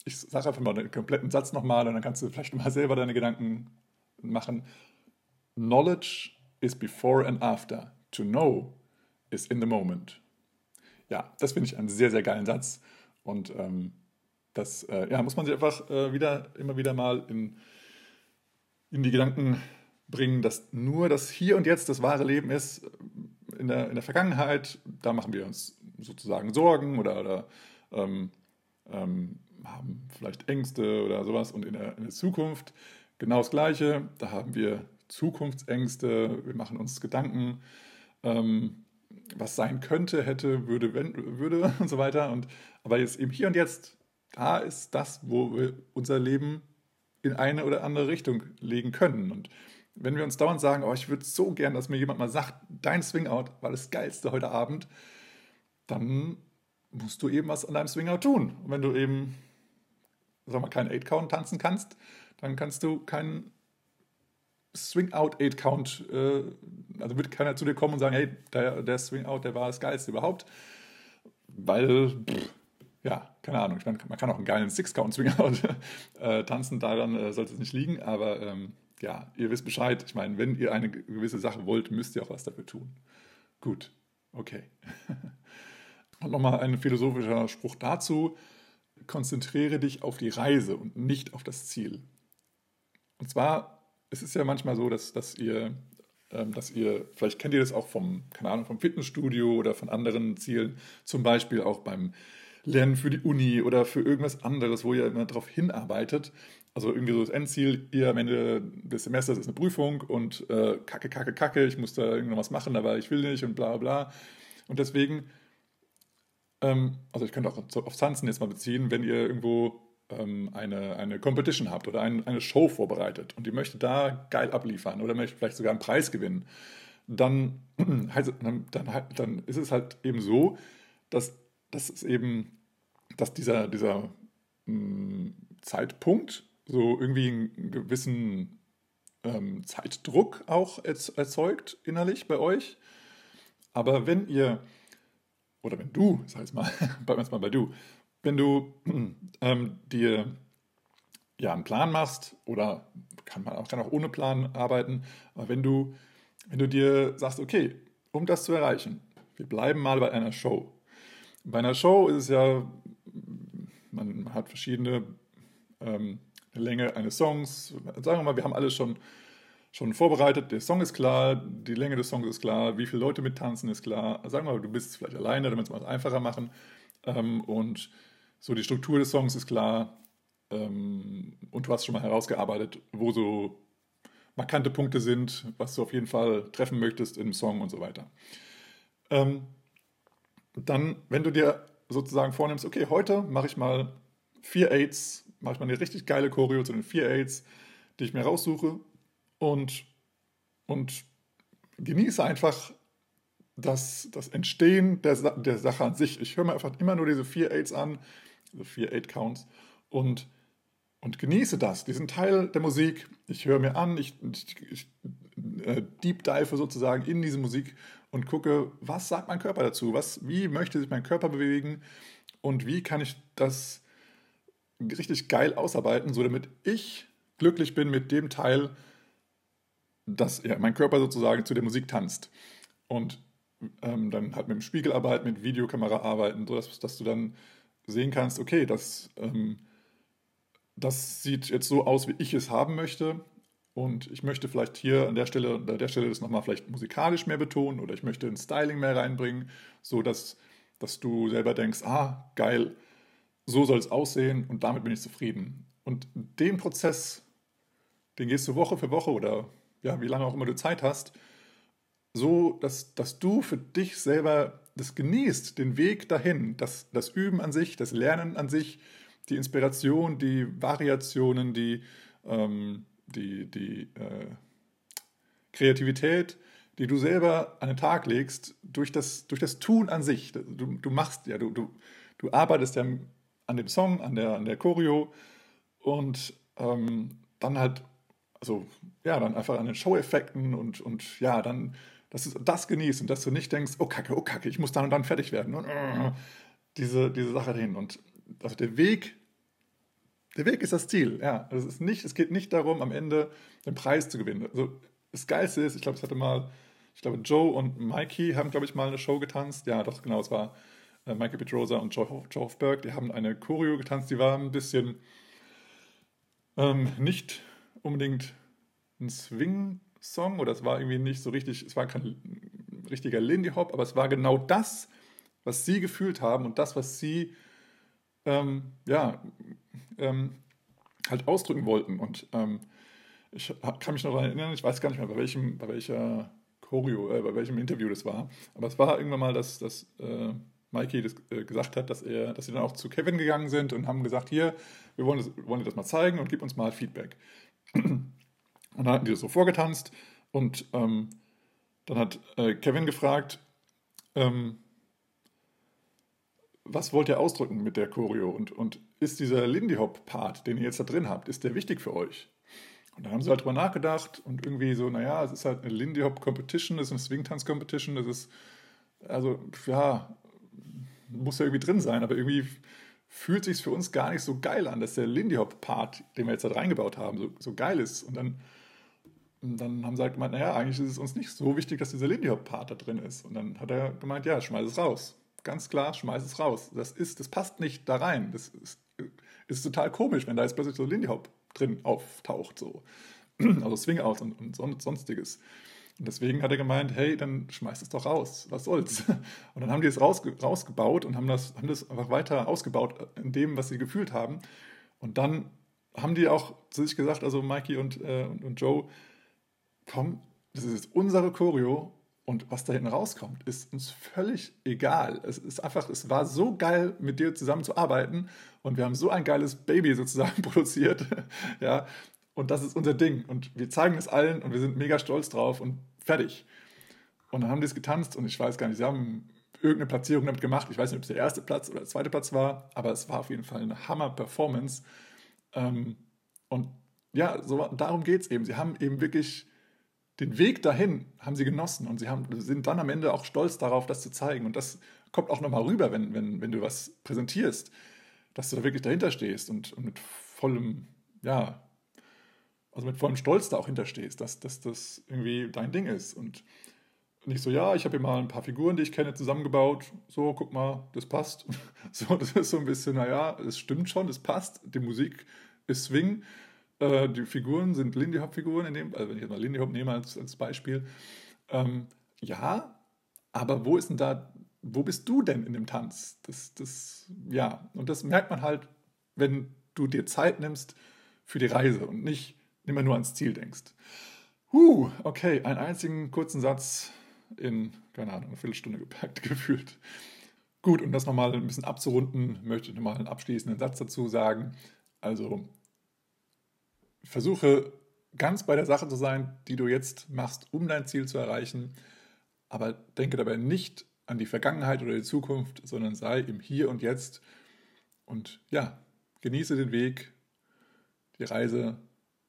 ich sage einfach mal den kompletten Satz nochmal und dann kannst du vielleicht mal selber deine Gedanken machen. Knowledge is before and after. To know is in the moment. Ja, das finde ich einen sehr, sehr geilen Satz. Und ähm, das äh, ja, muss man sich einfach äh, wieder, immer wieder mal in, in die Gedanken bringen, dass nur das Hier und Jetzt das wahre Leben ist. In der, in der Vergangenheit, da machen wir uns sozusagen Sorgen oder, oder ähm, ähm, haben vielleicht Ängste oder sowas. Und in der, in der Zukunft genau das Gleiche. Da haben wir Zukunftsängste, wir machen uns Gedanken, ähm, was sein könnte, hätte, würde, wenn, würde <laughs> und so weiter. Und, aber jetzt eben hier und jetzt, da ist das, wo wir unser Leben in eine oder andere Richtung legen können. Und wenn wir uns dauernd sagen, oh, ich würde so gern, dass mir jemand mal sagt, dein Swingout war das Geilste heute Abend, dann musst du eben was an deinem Swingout tun. Und wenn du eben, sag mal, keinen Eight-Count tanzen kannst, dann kannst du keinen Swing-Out-Eight-Count, äh, also wird keiner zu dir kommen und sagen, hey, der, der Swing-Out, der war das Geilste überhaupt. Weil, pff, ja, keine Ahnung, ich meine, man kann auch einen geilen Six-Count-Swing-Out äh, tanzen, daran äh, sollte es nicht liegen, aber ähm, ja, ihr wisst Bescheid. Ich meine, wenn ihr eine gewisse Sache wollt, müsst ihr auch was dafür tun. Gut, okay. <laughs> Und nochmal ein philosophischer Spruch dazu. Konzentriere dich auf die Reise und nicht auf das Ziel. Und zwar, es ist ja manchmal so, dass, dass ihr, ähm, dass ihr, vielleicht kennt ihr das auch vom, keine Ahnung, vom Fitnessstudio oder von anderen Zielen, zum Beispiel auch beim Lernen für die Uni oder für irgendwas anderes, wo ihr immer darauf hinarbeitet, also irgendwie so das Endziel, ihr am Ende des Semesters ist eine Prüfung und äh, kacke, kacke, kacke, ich muss da irgendwas machen, aber ich will nicht und bla bla. Und deswegen, ähm, also ich könnte auch auf Tanzen jetzt mal beziehen, wenn ihr irgendwo ähm, eine, eine Competition habt oder ein, eine Show vorbereitet und ihr möchtet da geil abliefern oder möchtet vielleicht sogar einen Preis gewinnen, dann, <clears throat> dann, dann, dann ist es halt eben so, dass, dass es eben, dass dieser, dieser mh, mm, Zeitpunkt so irgendwie einen gewissen ähm, Zeitdruck auch erzeugt innerlich bei euch. Aber wenn ihr, oder wenn du, sag ich mal, <laughs> bleiben wir mal bei du, wenn du <clears throat> ähm, dir ja einen Plan machst oder kann man auch, kann auch ohne Plan arbeiten, aber wenn du, wenn du dir sagst, okay, um das zu erreichen, wir bleiben mal bei einer Show. Bei einer Show ist es ja, man hat verschiedene ähm, Länge eines Songs. Sagen wir mal, wir haben alles schon, schon vorbereitet. Der Song ist klar, die Länge des Songs ist klar, wie viele Leute mittanzen ist klar. Sagen wir mal, du bist vielleicht alleine, damit wir es einfacher machen. Ähm, und so die Struktur des Songs ist klar. Ähm, und du hast schon mal herausgearbeitet, wo so markante Punkte sind, was du auf jeden Fall treffen möchtest im Song und so weiter. Ähm, dann, wenn du dir sozusagen vornimmst, okay, heute mache ich mal vier Aids mache ich mal eine richtig geile Choreo zu den vier Aids, die ich mir raussuche und, und genieße einfach das, das Entstehen der, der Sache an sich. Ich höre mir einfach immer nur diese vier Aids an, diese vier Aid Counts und, und genieße das, diesen Teil der Musik. Ich höre mir an, ich, ich, ich äh, deep dive sozusagen in diese Musik und gucke, was sagt mein Körper dazu? Was, wie möchte sich mein Körper bewegen? Und wie kann ich das richtig geil ausarbeiten, so damit ich glücklich bin mit dem Teil, dass ja, mein Körper sozusagen zu der Musik tanzt. Und ähm, dann halt mit dem Spiegel arbeiten, mit Videokamera arbeiten, sodass dass du dann sehen kannst, okay, das, ähm, das sieht jetzt so aus, wie ich es haben möchte. Und ich möchte vielleicht hier an der Stelle, an der Stelle das nochmal vielleicht musikalisch mehr betonen oder ich möchte ein Styling mehr reinbringen, sodass dass du selber denkst, ah, geil, so soll es aussehen und damit bin ich zufrieden. Und den Prozess, den gehst du Woche für Woche oder ja, wie lange auch immer du Zeit hast, so, dass, dass du für dich selber das genießt, den Weg dahin, das, das Üben an sich, das Lernen an sich, die Inspiration, die Variationen, die, ähm, die, die äh, Kreativität, die du selber an den Tag legst, durch das, durch das Tun an sich. Du, du machst ja, du, du, du arbeitest ja an dem Song, an der, an der Choreo und ähm, dann halt, also ja, dann einfach an den Show-Effekten und, und ja, dann, dass du das genießt und dass du nicht denkst, oh Kacke, oh Kacke, ich muss dann und dann fertig werden. Und, äh, diese, diese Sache dahin. Und also der Weg, der Weg ist das Ziel, ja. Also es, ist nicht, es geht nicht darum, am Ende den Preis zu gewinnen. Also das Geilste ist, ich glaube, es hatte mal, ich glaube, Joe und Mikey haben, glaube ich, mal eine Show getanzt. Ja, doch, genau, es war äh, Mikey Petrosa und Joe, Joe Hofberg. Die haben eine Choreo getanzt, die war ein bisschen ähm, nicht unbedingt ein Swing-Song oder es war irgendwie nicht so richtig, es war kein richtiger Lindy Hop, aber es war genau das, was sie gefühlt haben und das, was sie ähm, ja, ähm, halt ausdrücken wollten. Und ähm, ich kann mich noch daran erinnern, ich weiß gar nicht mehr, bei welchem, bei welcher Choreo, äh, bei welchem Interview das war, aber es war irgendwann mal, dass, dass äh, Mikey das, äh, gesagt hat, dass, er, dass sie dann auch zu Kevin gegangen sind und haben gesagt, hier, wir wollen, das, wollen dir das mal zeigen und gib uns mal Feedback. <clears throat> Und dann hatten die das so vorgetanzt und ähm, dann hat äh, Kevin gefragt, ähm, was wollt ihr ausdrücken mit der Choreo und, und ist dieser Lindy Hop Part, den ihr jetzt da drin habt, ist der wichtig für euch? Und dann haben sie halt drüber nachgedacht und irgendwie so, naja, es ist halt eine Lindy Hop Competition, es ist eine Swing Tanz Competition, das ist, also, ja, muss ja irgendwie drin sein, aber irgendwie fühlt sich für uns gar nicht so geil an, dass der Lindy Hop Part, den wir jetzt da reingebaut haben, so, so geil ist. Und dann, und dann haben sie halt gemeint, naja, eigentlich ist es uns nicht so wichtig, dass dieser Lindy Hop Part da drin ist. Und dann hat er gemeint, ja, schmeiß es raus. Ganz klar, schmeiß es raus. Das ist, das passt nicht da rein. Das ist, ist total komisch, wenn da jetzt plötzlich so Lindy Hop drin auftaucht, so. <clears throat> Also Swing-Out und, und sonstiges. Und deswegen hat er gemeint, hey, dann schmeißt es doch raus, was soll's. <laughs> Und dann haben die es rausge rausgebaut und haben das, haben das einfach weiter ausgebaut in dem, was sie gefühlt haben. Und dann haben die auch zu sich gesagt, also Mikey und, äh, und Joe, komm, das ist jetzt unsere Choreo und was da hinten rauskommt, ist uns völlig egal. Es ist einfach, es war so geil, mit dir zusammen zu arbeiten und wir haben so ein geiles Baby sozusagen <laughs> produziert. ja, und das ist unser Ding. Und wir zeigen es allen und wir sind mega stolz drauf und fertig. Und dann haben die es getanzt und ich weiß gar nicht, sie haben irgendeine Platzierung damit gemacht. Ich weiß nicht, ob es der erste Platz oder der zweite Platz war, aber es war auf jeden Fall eine Hammer-Performance. Ähm, und ja, so, darum geht es eben. Sie haben eben wirklich den Weg dahin haben sie genossen und sie haben, sind dann am Ende auch stolz darauf, das zu zeigen. Und das kommt auch nochmal rüber, wenn, wenn, wenn du was präsentierst, dass du da wirklich dahinter stehst und, und mit vollem, ja, also mit vollem Stolz da auch hinterstehst, dass, dass das irgendwie dein Ding ist. Und nicht so, ja, ich habe hier mal ein paar Figuren, die ich kenne, zusammengebaut. So, guck mal, das passt. <laughs> So, das ist so ein bisschen, naja, es stimmt schon, es passt. Die Musik ist Swing. Äh, die Figuren sind Lindy Hop-Figuren, also wenn ich jetzt mal Lindy Hop nehme als, als Beispiel. Ähm, ja, aber wo ist denn da, wo bist du denn in dem Tanz? Das, das, ja, und das merkt man halt, wenn du dir Zeit nimmst für die Reise und nicht immer nur ans Ziel denkst. Huh, okay, einen einzigen kurzen Satz in, keine Ahnung, eine Viertelstunde gepackt <laughs> gefühlt. Gut, um das nochmal ein bisschen abzurunden, möchte ich nochmal einen abschließenden Satz dazu sagen. Also, versuche ganz bei der Sache zu sein, die du jetzt machst, um dein Ziel zu erreichen, aber denke dabei nicht an die Vergangenheit oder die Zukunft, sondern sei im Hier und Jetzt und ja, genieße den Weg, die Reise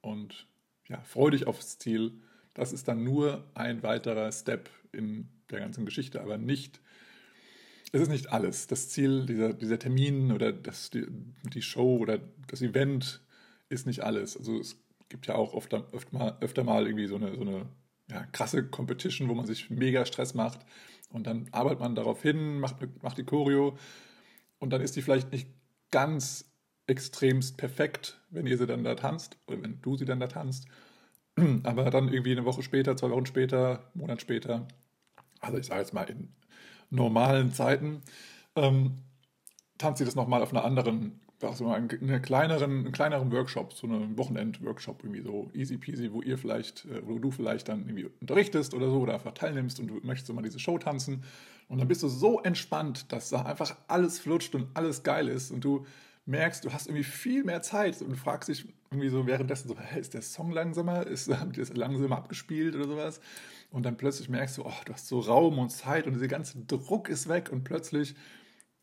und ja, freu dich aufs Ziel. Das ist dann nur ein weiterer Step in der ganzen Geschichte, aber nicht, es ist nicht alles. Das Ziel, dieser, dieser Termin oder das, die, die Show oder das Event ist nicht alles. Also es gibt ja auch oft, öfter, mal, öfter mal irgendwie so eine, so eine ja, krasse Competition, wo man sich mega Stress macht und dann arbeitet man darauf hin, macht, macht die Choreo und dann ist die vielleicht nicht ganz extremst perfekt, wenn ihr sie dann da tanzt oder wenn du sie dann da tanzt. <clears throat> Aber dann irgendwie eine Woche später, zwei Wochen später, einen Monat später, also ich sage jetzt mal in normalen Zeiten, ähm, tanzt sie das nochmal auf einer anderen, also einen kleineren, einen kleineren Workshop, so einen Wochenend-Workshop, irgendwie so easy peasy, wo ihr vielleicht, äh, wo du vielleicht dann irgendwie unterrichtest oder so oder einfach teilnimmst und du möchtest so mal diese Show tanzen. Und dann bist du so entspannt, dass da einfach alles flutscht und alles geil ist und du merkst, du hast irgendwie viel mehr Zeit und fragst dich irgendwie so währenddessen so, hey, ist der Song langsamer? Ist, <laughs> haben die das langsamer abgespielt oder sowas? Und dann plötzlich merkst du, oh, du hast so Raum und Zeit und dieser ganze Druck ist weg und plötzlich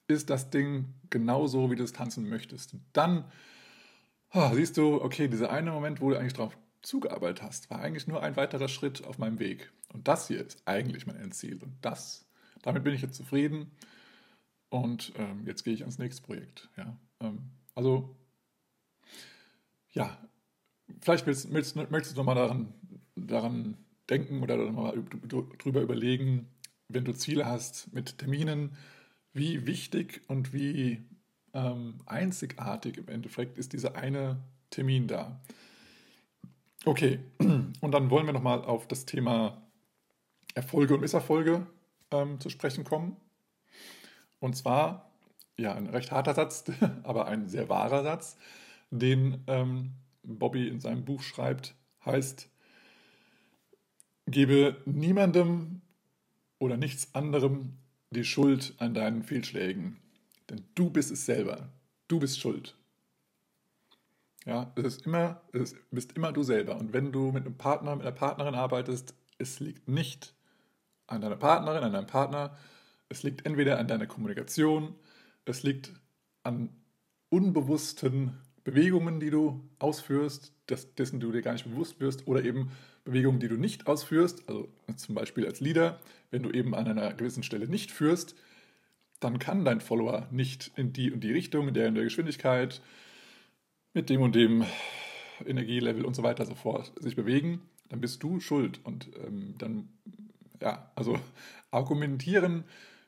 ist das Ding genauso, wie du es tanzen möchtest. Und dann oh, siehst du, okay, dieser eine Moment, wo du eigentlich drauf zugearbeitet hast, war eigentlich nur ein weiterer Schritt auf meinem Weg. Und das hier ist eigentlich mein Endziel. Und das, damit bin ich jetzt zufrieden. Und ähm, jetzt gehe ich ans nächste Projekt. Ja. Ähm, also, ja, vielleicht willst, willst, möchtest du nochmal daran, daran denken oder nochmal drüber überlegen, wenn du Ziele hast mit Terminen, wie wichtig und wie ähm, einzigartig im Endeffekt ist dieser eine Termin da. Okay, <clears throat> und dann wollen wir nochmal auf das Thema Erfolge und Misserfolge ähm, zu sprechen kommen. Und zwar, ja, ein recht harter Satz, <laughs> aber ein sehr wahrer Satz, den ähm, Bobby in seinem Buch schreibt, heißt, gebe niemandem oder nichts anderem die Schuld an deinen Fehlschlägen. Denn du bist es selber. Du bist schuld. Ja, es ist immer, es bist immer du selber. Und wenn du mit einem Partner, mit einer Partnerin arbeitest, es liegt nicht an deiner Partnerin, an deinem Partner. Es liegt entweder an deiner Kommunikation, es liegt an unbewussten Bewegungen, die du ausführst, dessen du dir gar nicht bewusst wirst, oder eben Bewegungen, die du nicht ausführst, also zum Beispiel als Leader, wenn du eben an einer gewissen Stelle nicht führst, dann kann dein Follower nicht in die und die Richtung, in der und der Geschwindigkeit, mit dem und dem Energielevel und so weiter so fort sich bewegen, dann bist du schuld. Und ähm, dann, ja, also <laughs> argumentieren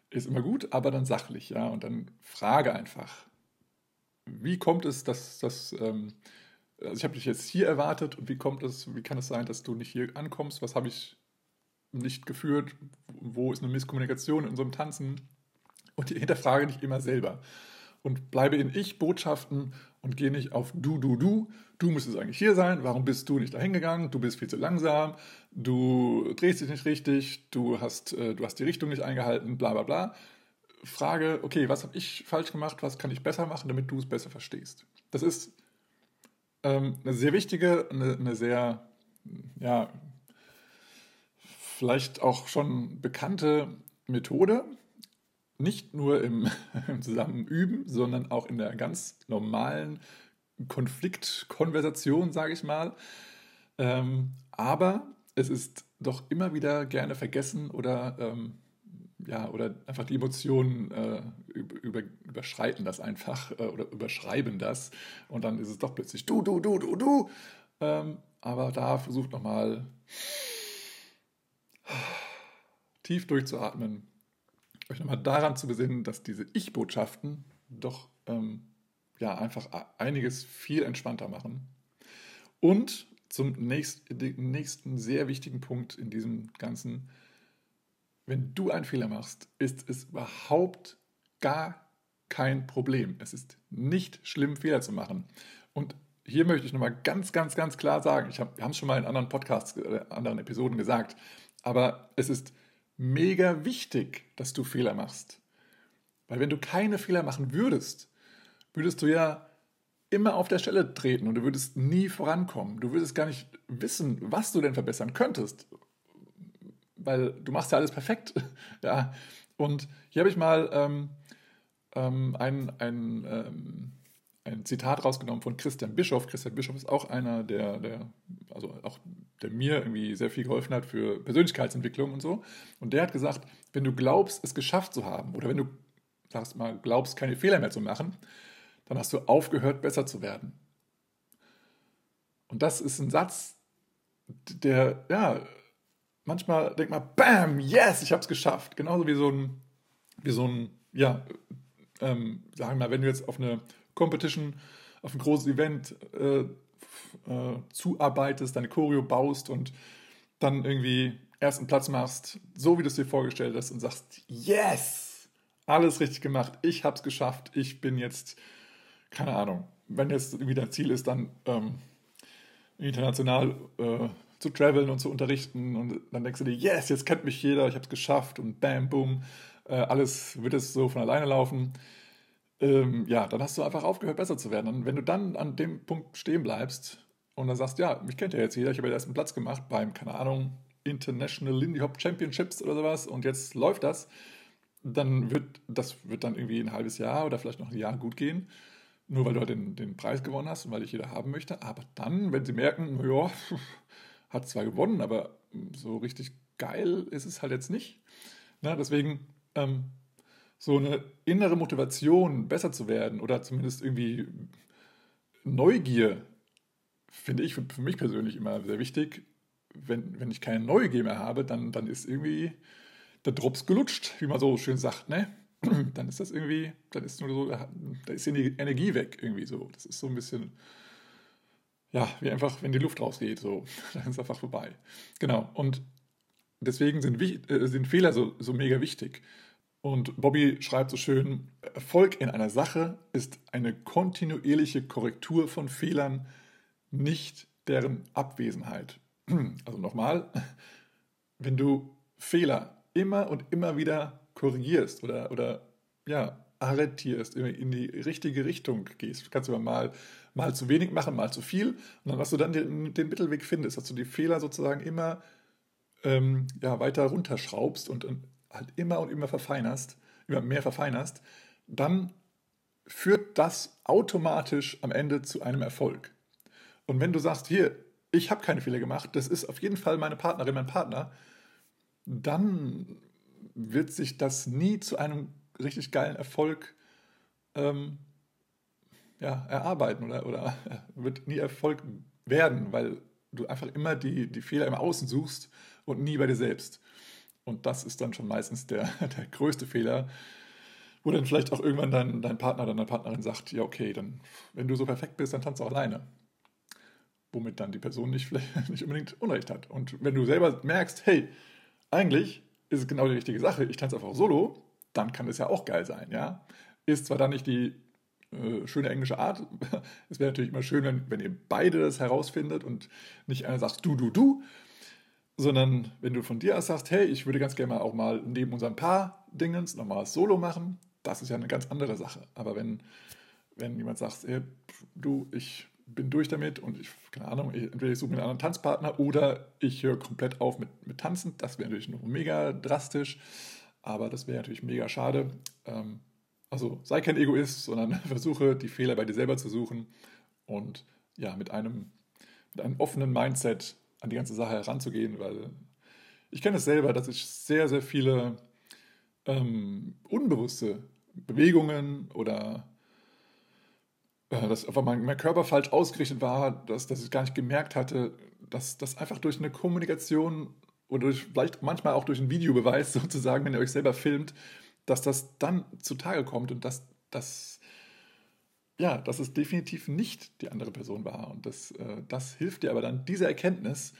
ist immer gut, aber dann sachlich, ja, und dann frage einfach, wie kommt es, dass das, ähm, also ich habe dich jetzt hier erwartet und wie kommt es, wie kann es sein, dass du nicht hier ankommst? Was habe ich nicht geführt? Wo ist eine Misskommunikation in unserem Tanzen? Und hinterfrage dich immer selber. Und bleibe in Ich-Botschaften und gehe nicht auf du, du, du. Du müsstest eigentlich hier sein. Warum bist du nicht dahin gegangen? Du bist viel zu langsam. Du drehst dich nicht richtig. Du hast, äh, du hast die Richtung nicht eingehalten. Bla, bla, bla. Frage, okay, was habe ich falsch gemacht? Was kann ich besser machen, damit du es besser verstehst? Das ist ähm, eine sehr wichtige, eine, eine sehr, ja, vielleicht auch schon bekannte Methode, nicht nur im, <laughs> im Zusammenüben, sondern auch in der ganz normalen Konfliktkonversation, sage ich mal. Ähm, aber es ist doch immer wieder gerne vergessen oder, ähm, ja, oder einfach die Emotionen äh, über, überschreiten das einfach äh, oder überschreiben das und dann ist es doch plötzlich du, du, du, du, du. Ähm, aber da versucht nochmal tief durchzuatmen, euch nochmal daran zu besinnen, dass diese Ich-Botschaften doch ähm, ja, einfach einiges viel entspannter machen. Und zum nächsten, nächsten sehr wichtigen Punkt in diesem Ganzen, wenn du einen Fehler machst, ist es überhaupt gar kein Problem. Es ist nicht schlimm, Fehler zu machen. Und hier möchte ich nochmal ganz, ganz, ganz klar sagen, ich hab, wir haben es schon mal in anderen Podcasts, äh, anderen Episoden gesagt, aber es ist mega wichtig, dass du Fehler machst. Weil wenn du keine Fehler machen würdest, würdest du ja immer auf der Stelle treten und du würdest nie vorankommen. Du würdest gar nicht wissen, was du denn verbessern könntest. Weil du machst ja alles perfekt. <laughs> ja. Und hier habe ich mal ähm, ähm, ein, ein, ähm, ein Zitat rausgenommen von Christian Bischoff. Christian Bischoff ist auch einer, der, der, also auch der mir irgendwie sehr viel geholfen hat für Persönlichkeitsentwicklung und so. Und der hat gesagt, wenn du glaubst, es geschafft zu haben, oder wenn du, sagst mal, glaubst, keine Fehler mehr zu machen, dann hast du aufgehört, besser zu werden. Und das ist ein Satz, der, ja, manchmal denkt man, bam, yes, ich habe es geschafft. Genauso wie so ein, wie so ein, ja, ähm, sagen wir mal, wenn du jetzt auf eine Competition, auf ein großes Event äh, äh, zuarbeitest, deine Choreo baust und dann irgendwie ersten Platz machst, so wie du es dir vorgestellt hast und sagst, yes, alles richtig gemacht, ich habe es geschafft, ich bin jetzt, keine Ahnung, wenn jetzt irgendwie dein Ziel ist, dann ähm, international äh, zu traveln und zu unterrichten und dann denkst du dir, yes, jetzt kennt mich jeder, ich habe es geschafft und bam, boom, äh, alles wird es so von alleine laufen. Ähm, ja, dann hast du einfach aufgehört, besser zu werden. Und wenn du dann an dem Punkt stehen bleibst und dann sagst, ja, mich kennt ja jetzt jeder, ich habe ja erst einen Platz gemacht beim, keine Ahnung, International Lindy Hop Championships oder sowas und jetzt läuft das, dann wird das wird dann irgendwie ein halbes Jahr oder vielleicht noch ein Jahr gut gehen, nur weil du halt den, den Preis gewonnen hast und weil dich jeder haben möchte. Aber dann, wenn sie merken, ja, hat zwar gewonnen, aber so richtig geil ist es halt jetzt nicht. Na, deswegen ähm, so eine innere Motivation, besser zu werden oder zumindest irgendwie Neugier, finde ich für, für mich persönlich immer sehr wichtig. Wenn, wenn ich keine Neugier mehr habe, dann, dann ist irgendwie der Drops gelutscht, wie man so schön sagt, ne? Dann ist das irgendwie, dann ist nur so, da ist die Energie weg irgendwie so. Das ist so ein bisschen, ja, wie einfach, wenn die Luft rausgeht, so, <laughs> dann ist einfach vorbei. Genau, und deswegen sind, äh, sind Fehler so, so mega wichtig. Und Bobby schreibt so schön, Erfolg in einer Sache ist eine kontinuierliche Korrektur von Fehlern, nicht deren Abwesenheit. <clears throat> Also nochmal, wenn du Fehler immer und immer wieder korrigierst oder, oder ja, arretierst, in die richtige Richtung gehst, kannst du mal mal zu wenig machen, mal zu viel. Und dann, was du dann den, den Mittelweg findest, dass du die Fehler sozusagen immer ähm, ja, weiter runterschraubst und, und halt immer und immer verfeinerst, immer mehr verfeinerst, dann führt das automatisch am Ende zu einem Erfolg. Und wenn du sagst, hier, ich habe keine Fehler gemacht, das ist auf jeden Fall meine Partnerin, mein Partner, dann wird sich das nie zu einem richtig geilen Erfolg ähm, ja, erarbeiten oder, oder wird nie Erfolg werden, weil du einfach immer die, die Fehler im Außen suchst und nie bei dir selbst. Und das ist dann schon meistens der, <laughs> der größte Fehler, wo dann vielleicht auch irgendwann dein, dein Partner oder deine Partnerin sagt, ja okay, dann wenn du so perfekt bist, dann tanzt auch alleine. Womit dann die Person nicht, <laughs> nicht unbedingt Unrecht hat. Und wenn du selber merkst, hey, eigentlich ist es genau die richtige Sache, ich tanze einfach solo, dann kann es ja auch geil sein, ja. Ist zwar dann nicht die äh, schöne englische Art. <laughs> Es wäre natürlich immer schön, wenn, wenn ihr beide das herausfindet und nicht einer sagt du, du, du, sondern wenn du von dir aus sagst, hey, ich würde ganz gerne mal auch mal neben unserem Paar-Dingens nochmal Solo machen, das ist ja eine ganz andere Sache. Aber wenn, wenn jemand sagt, hey, du, ich bin durch damit und ich, keine Ahnung, ich, entweder ich suche mir einen anderen Tanzpartner oder ich höre komplett auf mit, mit Tanzen, das wäre natürlich noch mega drastisch, aber das wäre natürlich mega schade. Ähm, also sei kein Egoist, sondern <laughs> versuche die Fehler bei dir selber zu suchen und ja, mit einem, mit einem offenen Mindset an die ganze Sache heranzugehen, weil ich kenne es selber, dass ich sehr, sehr viele ähm, unbewusste Bewegungen oder äh, dass einfach mein, mein, Körper falsch ausgerichtet war, dass, dass ich gar nicht gemerkt hatte, dass das einfach durch eine Kommunikation oder durch, vielleicht manchmal auch durch einen Videobeweis <laughs> sozusagen, wenn ihr euch selber filmt, dass das dann zutage kommt und dass, dass, ja, dass es definitiv nicht die andere Person war. Und das, äh, das hilft dir aber dann, diese Erkenntnis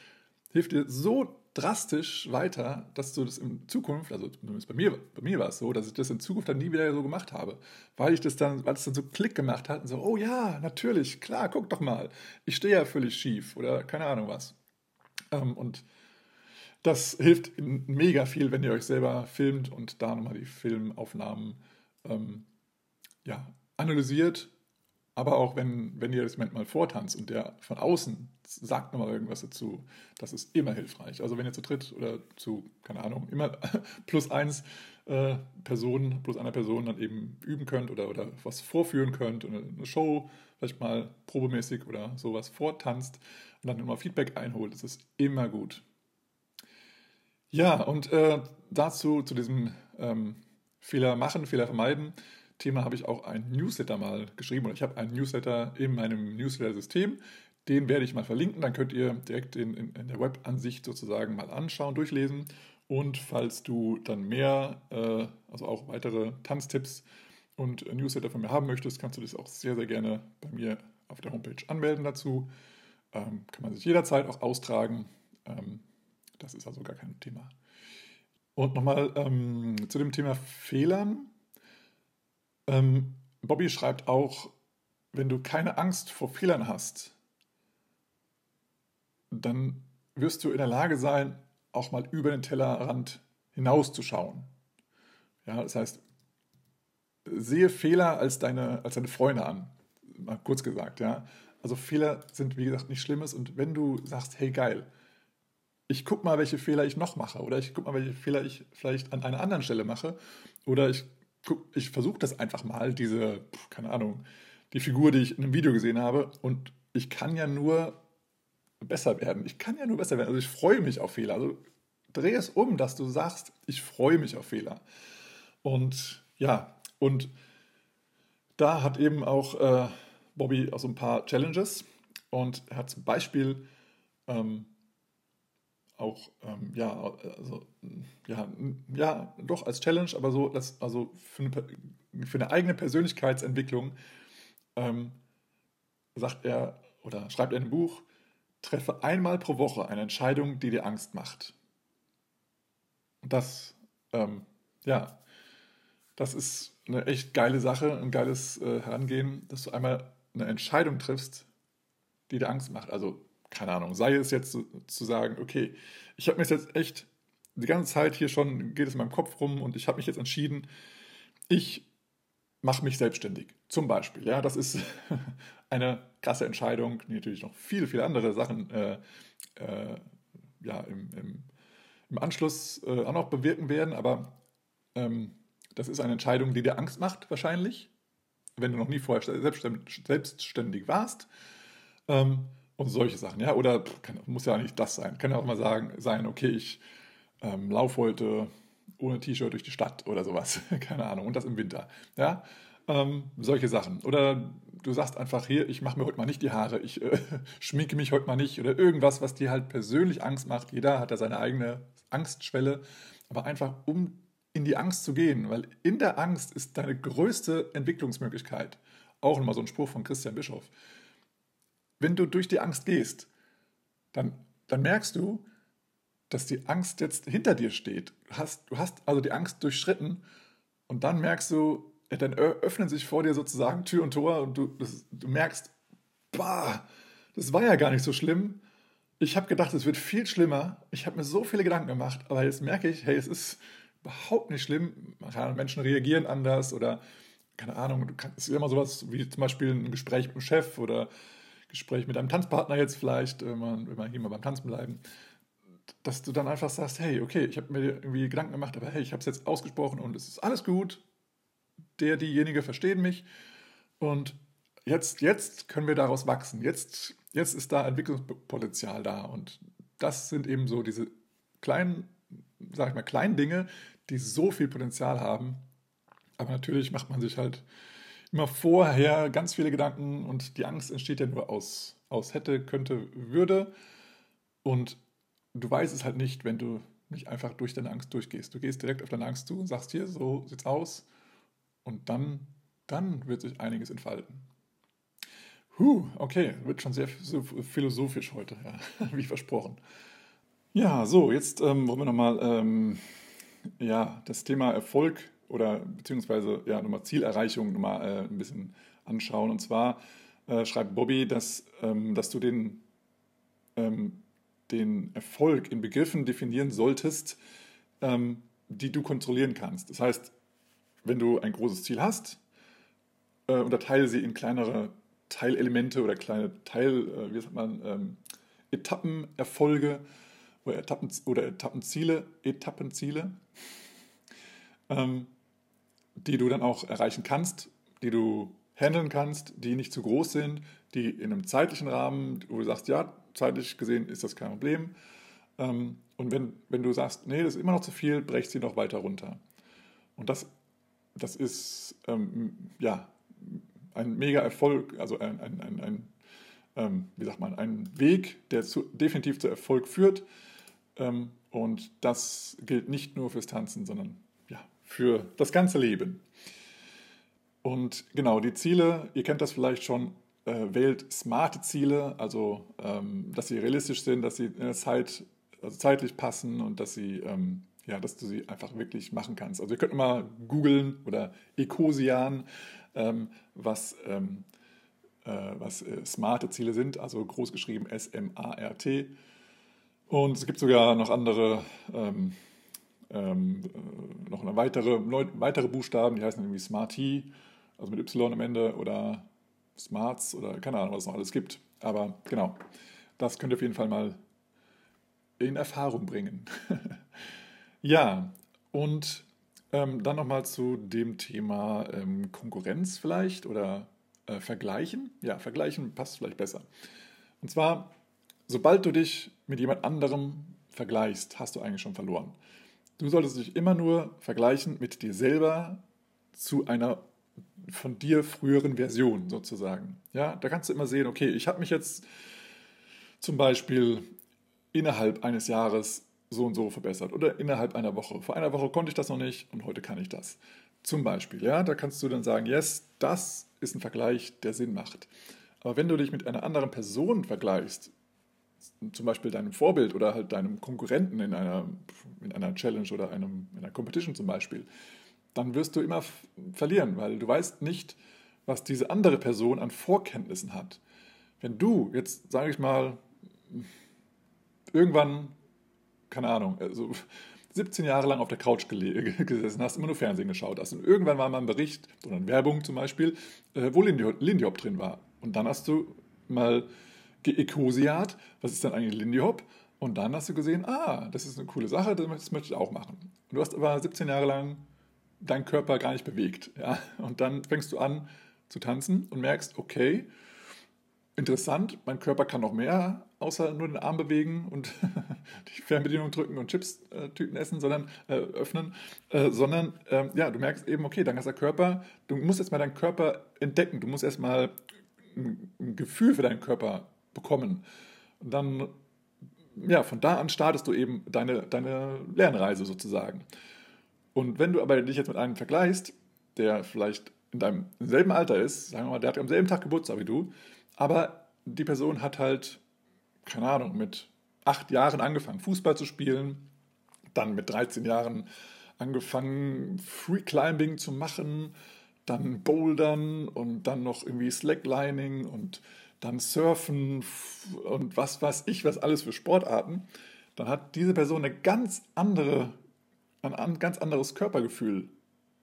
hilft dir so drastisch weiter, dass du das in Zukunft, also zumindest bei mir, bei mir war es so, dass ich das in Zukunft dann nie wieder so gemacht habe. Weil ich das dann, weil es dann so Klick gemacht hat und so, oh ja, natürlich, klar, guck doch mal, ich stehe ja völlig schief oder keine Ahnung was. Ähm, und das hilft mega viel, wenn ihr euch selber filmt und da nochmal die Filmaufnahmen ähm, ja, analysiert. Aber auch wenn, wenn ihr das mal vortanzt und der von außen sagt nochmal irgendwas dazu, das ist immer hilfreich. Also wenn ihr zu dritt oder zu, keine Ahnung, immer <laughs> plus eins äh, Personen, plus einer Person dann eben üben könnt oder, oder was vorführen könnt, eine, eine Show vielleicht mal probemäßig oder sowas vortanzt und dann immer Feedback einholt, das ist immer gut. Ja, und äh, dazu, zu diesem ähm, Fehler machen, Fehler vermeiden, Thema habe ich auch ein Newsletter mal geschrieben oder ich habe einen Newsletter in meinem Newsletter-System. Den werde ich mal verlinken, dann könnt ihr direkt in, in, in der Webansicht sozusagen mal anschauen, durchlesen. Und falls du dann mehr, äh, also auch weitere Tanztipps und Newsletter von mir haben möchtest, kannst du das auch sehr, sehr gerne bei mir auf der Homepage anmelden dazu. Ähm, kann man sich jederzeit auch austragen. Ähm, das ist also gar kein Thema. Und nochmal ähm, zu dem Thema Fehlern. Ähm, Bobby schreibt auch, wenn du keine Angst vor Fehlern hast, dann wirst du in der Lage sein, auch mal über den Tellerrand hinauszuschauen. Ja, das heißt, sehe Fehler als deine, als deine Freunde an. Mal kurz gesagt, ja. Also Fehler sind, wie gesagt, nichts Schlimmes. Und wenn du sagst, hey geil, ich guck mal, welche Fehler ich noch mache, oder ich guck mal, welche Fehler ich vielleicht an einer anderen Stelle mache, oder ich, ich versuche das einfach mal, diese, keine Ahnung, die Figur, die ich in einem Video gesehen habe, und ich kann ja nur besser werden. Ich kann ja nur besser werden. Also ich freue mich auf Fehler. Also dreh es um, dass du sagst, ich freue mich auf Fehler. Und ja, und da hat eben auch äh, Bobby auch so ein paar Challenges und er hat zum Beispiel ähm, auch, ähm, ja, also, ja, ja, doch als Challenge, aber so, dass, also für eine, für eine eigene Persönlichkeitsentwicklung ähm, sagt er oder schreibt er in einem Buch, treffe einmal pro Woche eine Entscheidung, die dir Angst macht. Und das, ähm, ja, das ist eine echt geile Sache, ein geiles äh, Herangehen, dass du einmal eine Entscheidung triffst, die dir Angst macht. Also, keine Ahnung, sei es jetzt zu, zu sagen, okay, ich habe mir jetzt echt die ganze Zeit hier schon, geht es in meinem Kopf rum und ich habe mich jetzt entschieden, ich mache mich selbstständig. Zum Beispiel. Ja, das ist <laughs> eine krasse Entscheidung, die natürlich noch viele, viele andere Sachen äh, äh, ja, im, im, im Anschluss äh, auch noch bewirken werden, aber ähm, das ist eine Entscheidung, die dir Angst macht, wahrscheinlich, wenn du noch nie vorher selbstständig warst. Ähm, und solche Sachen, ja. Oder kann, muss ja nicht das sein. Kann ja auch mal sagen, sein, okay, ich ähm, laufe heute ohne T-Shirt durch die Stadt oder sowas. <laughs> Keine Ahnung. Und das im Winter. Ja. Ähm, solche Sachen. Oder du sagst einfach hier, ich mache mir heute mal nicht die Haare, ich äh, <laughs> schminke mich heute mal nicht oder irgendwas, was dir halt persönlich Angst macht. Jeder hat da seine eigene Angstschwelle. Aber einfach um in die Angst zu gehen, weil in der Angst ist deine größte Entwicklungsmöglichkeit. Auch nochmal so ein Spruch von Christian Bischof. Wenn du durch die Angst gehst, dann, dann merkst du, dass die Angst jetzt hinter dir steht. Du hast, du hast also die Angst durchschritten und dann merkst du, dann öffnen sich vor dir sozusagen Tür und Tor und du, das, du merkst, bah, das war ja gar nicht so schlimm. Ich habe gedacht, es wird viel schlimmer. Ich habe mir so viele Gedanken gemacht, aber jetzt merke ich, hey, es ist, überhaupt nicht schlimm. Menschen reagieren anders oder keine Ahnung, es ist immer sowas wie zum Beispiel ein Gespräch mit dem Chef oder Gespräch mit einem Tanzpartner jetzt vielleicht, wenn wir, wenn wir hier mal beim Tanzen bleiben, dass du dann einfach sagst, hey, okay, ich habe mir irgendwie Gedanken gemacht, aber hey, ich habe es jetzt ausgesprochen und es ist alles gut. Der, diejenige verstehen mich und jetzt, jetzt können wir daraus wachsen. Jetzt, jetzt ist da Entwicklungspotenzial da und das sind eben so diese kleinen, sag ich mal, kleinen Dinge, die so viel Potenzial haben. Aber natürlich macht man sich halt immer vorher ganz viele Gedanken und die Angst entsteht ja nur aus, aus hätte, könnte, würde. Und du weißt es halt nicht, wenn du nicht einfach durch deine Angst durchgehst. Du gehst direkt auf deine Angst zu und sagst hier, so sieht's aus. Und dann, dann wird sich einiges entfalten. Huh, okay, wird schon sehr philosophisch heute, ja, <laughs> wie versprochen. Ja, so, jetzt ähm, wollen wir nochmal ähm, ja, das Thema Erfolg oder beziehungsweise ja, nochmal Zielerreichung nochmal äh, ein bisschen anschauen. Und zwar äh, schreibt Bobby, dass, ähm, dass du den, ähm, den Erfolg in Begriffen definieren solltest, ähm, die du kontrollieren kannst. Das heißt, wenn du ein großes Ziel hast, äh, unterteile sie in kleinere Teilelemente oder kleine Teil, äh, wie sagt man, ähm, Etappenerfolge oder, Etappen, oder Etappenziele, Etappenziele, ähm, die du dann auch erreichen kannst, die du handeln kannst, die nicht zu groß sind, die in einem zeitlichen Rahmen, wo du sagst, ja, zeitlich gesehen ist das kein Problem. Ähm, und wenn, wenn du sagst, nee, das ist immer noch zu viel, brech sie noch weiter runter. Und das, das ist ähm, ja, ein mega Erfolg, also ein, ein, ein, ein ähm, wie sagt man, ein Weg, der zu, definitiv zu Erfolg führt. Ähm, und das gilt nicht nur fürs Tanzen, sondern für das ganze Leben. Und genau, die Ziele, ihr kennt das vielleicht schon, äh, wählt smarte Ziele, also ähm, dass sie realistisch sind, dass sie in der Zeit, also zeitlich passen und dass sie ähm, Ja, dass du sie einfach wirklich machen kannst. Also ihr könnt mal googeln oder Ecosian, ähm, was, ähm, äh, was äh, smarte Ziele sind, also groß geschrieben S-M-A-R-T. Und es gibt sogar noch andere, ähm, äh, noch eine weitere, weitere Buchstaben, die heißen irgendwie Smarty, also mit Y am Ende oder Smarts oder keine Ahnung, was es noch alles gibt. Aber genau, das könnt ihr auf jeden Fall mal in Erfahrung bringen. <laughs> ja, und ähm, dann nochmal zu dem Thema ähm, Konkurrenz vielleicht oder äh, Vergleichen. Ja, Vergleichen passt vielleicht besser. Und zwar, sobald du dich mit jemand anderem vergleichst, hast du eigentlich schon verloren. Du solltest dich immer nur vergleichen mit dir selber zu einer von dir früheren Version sozusagen. Ja, da kannst du immer sehen, okay, ich habe mich jetzt zum Beispiel innerhalb eines Jahres so und so verbessert oder innerhalb einer Woche. Vor einer Woche konnte ich das noch nicht und heute kann ich das. Zum Beispiel, ja, da kannst du dann sagen, yes, das ist ein Vergleich, der Sinn macht. Aber wenn du dich mit einer anderen Person vergleichst, zum Beispiel deinem Vorbild oder halt deinem Konkurrenten in einer, in einer Challenge oder einem, in einer Competition zum Beispiel, dann wirst du immer verlieren, weil du weißt nicht, was diese andere Person an Vorkenntnissen hat. Wenn du jetzt, sage ich mal, irgendwann, keine Ahnung, also 17 Jahre lang auf der Couch gesessen hast, immer nur Fernsehen geschaut hast und irgendwann war mal ein Bericht oder eine Werbung zum Beispiel, äh, wo Lindy Hop drin war. Und dann hast du mal geekosiat, was ist denn eigentlich Lindy Hop? Und dann hast du gesehen, ah, das ist eine coole Sache, das möchte ich auch machen. Und du hast aber 17 Jahre lang deinen Körper gar nicht bewegt. Ja? Und dann fängst du an zu tanzen und merkst, okay, interessant, mein Körper kann noch mehr, außer nur den Arm bewegen und <laughs> die Fernbedienung drücken und Chips-Tüten essen, sondern äh, öffnen, äh, sondern äh, ja, du merkst eben, okay, dann ist der Körper, du musst jetzt mal deinen Körper entdecken, du musst erstmal ein Gefühl für deinen Körper bekommen. Und dann, ja, von da an startest du eben deine, deine Lernreise sozusagen. Und wenn du aber dich jetzt mit einem vergleichst, der vielleicht in deinem selben Alter ist, sagen wir mal, der hat am selben Tag Geburtstag wie du, aber die Person hat halt, keine Ahnung, mit acht Jahren angefangen, Fußball zu spielen, dann mit 13 Jahren angefangen, Free Climbing zu machen, dann Bouldern und dann noch irgendwie Slacklining und dann Surfen und was weiß ich, was alles für Sportarten, dann hat diese Person eine ganz andere ein ganz anderes Körpergefühl.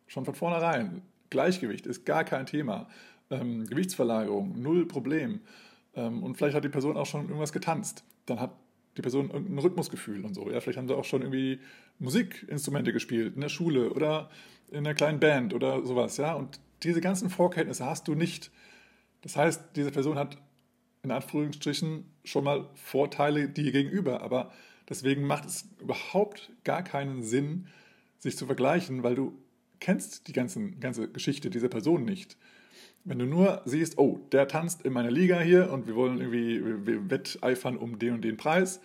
Schon von vornherein. Gleichgewicht ist gar kein Thema. Ähm, Gewichtsverlagerung, null Problem. Ähm, und vielleicht hat die Person auch schon irgendwas getanzt. Dann hat die Person irgendein Rhythmusgefühl und so. Ja, vielleicht haben sie auch schon irgendwie Musikinstrumente gespielt in der Schule oder in einer kleinen Band oder sowas. Ja, und diese ganzen Vorkenntnisse hast du nicht. Das heißt, diese Person hat in Anführungsstrichen schon mal Vorteile dir gegenüber, aber Deswegen macht es überhaupt gar keinen Sinn, sich zu vergleichen, weil du kennst die ganzen, ganze Geschichte dieser Person nicht. Wenn du nur siehst, oh, der tanzt in meiner Liga hier und wir wollen irgendwie wir wetteifern um den und den Preis,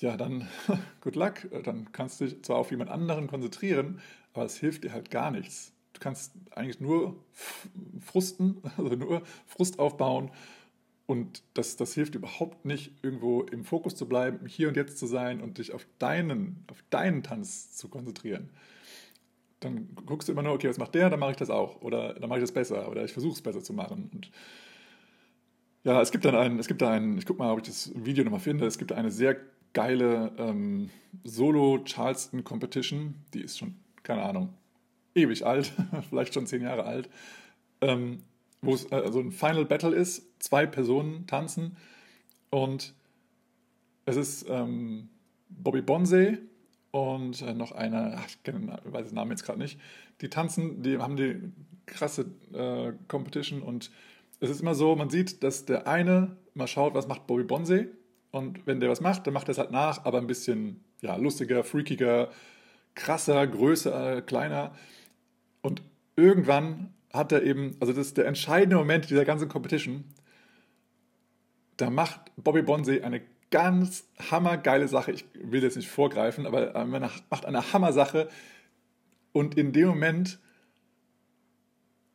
ja, dann <laughs> good luck. Dann kannst du dich zwar auf jemand anderen konzentrieren, aber es hilft dir halt gar nichts. Du kannst eigentlich nur frusten, <laughs> also nur Frust aufbauen und das, das hilft überhaupt nicht, irgendwo im Fokus zu bleiben, hier und jetzt zu sein und dich auf deinen, auf deinen Tanz zu konzentrieren. Dann guckst du immer nur, okay, was macht der, dann mache ich das auch. Oder dann mache ich das besser. Oder ich versuche es besser zu machen. Und ja, es gibt dann einen, es gibt da einen, ich gucke mal, ob ich das Video nochmal finde, es gibt eine sehr geile ähm, Solo-Charleston-Competition, die ist schon, keine Ahnung, ewig alt, <laughs> vielleicht schon zehn Jahre alt. Ähm, wo es also ein Final Battle ist, zwei Personen tanzen und es ist ähm, Bobby Bonsey und äh, noch einer, ich kenne, weiß den Namen jetzt gerade nicht, die tanzen, die haben die krasse äh, Competition und es ist immer so, man sieht, dass der eine mal schaut, was macht Bobby Bonsey und wenn der was macht, dann macht er es halt nach, aber ein bisschen ja, lustiger, freakiger, krasser, größer, kleiner und irgendwann hat er eben, also das ist der entscheidende Moment dieser ganzen Competition, da macht Bobby Bonsey eine ganz hammergeile Sache. Ich will jetzt nicht vorgreifen, aber er macht eine Hammersache und in dem Moment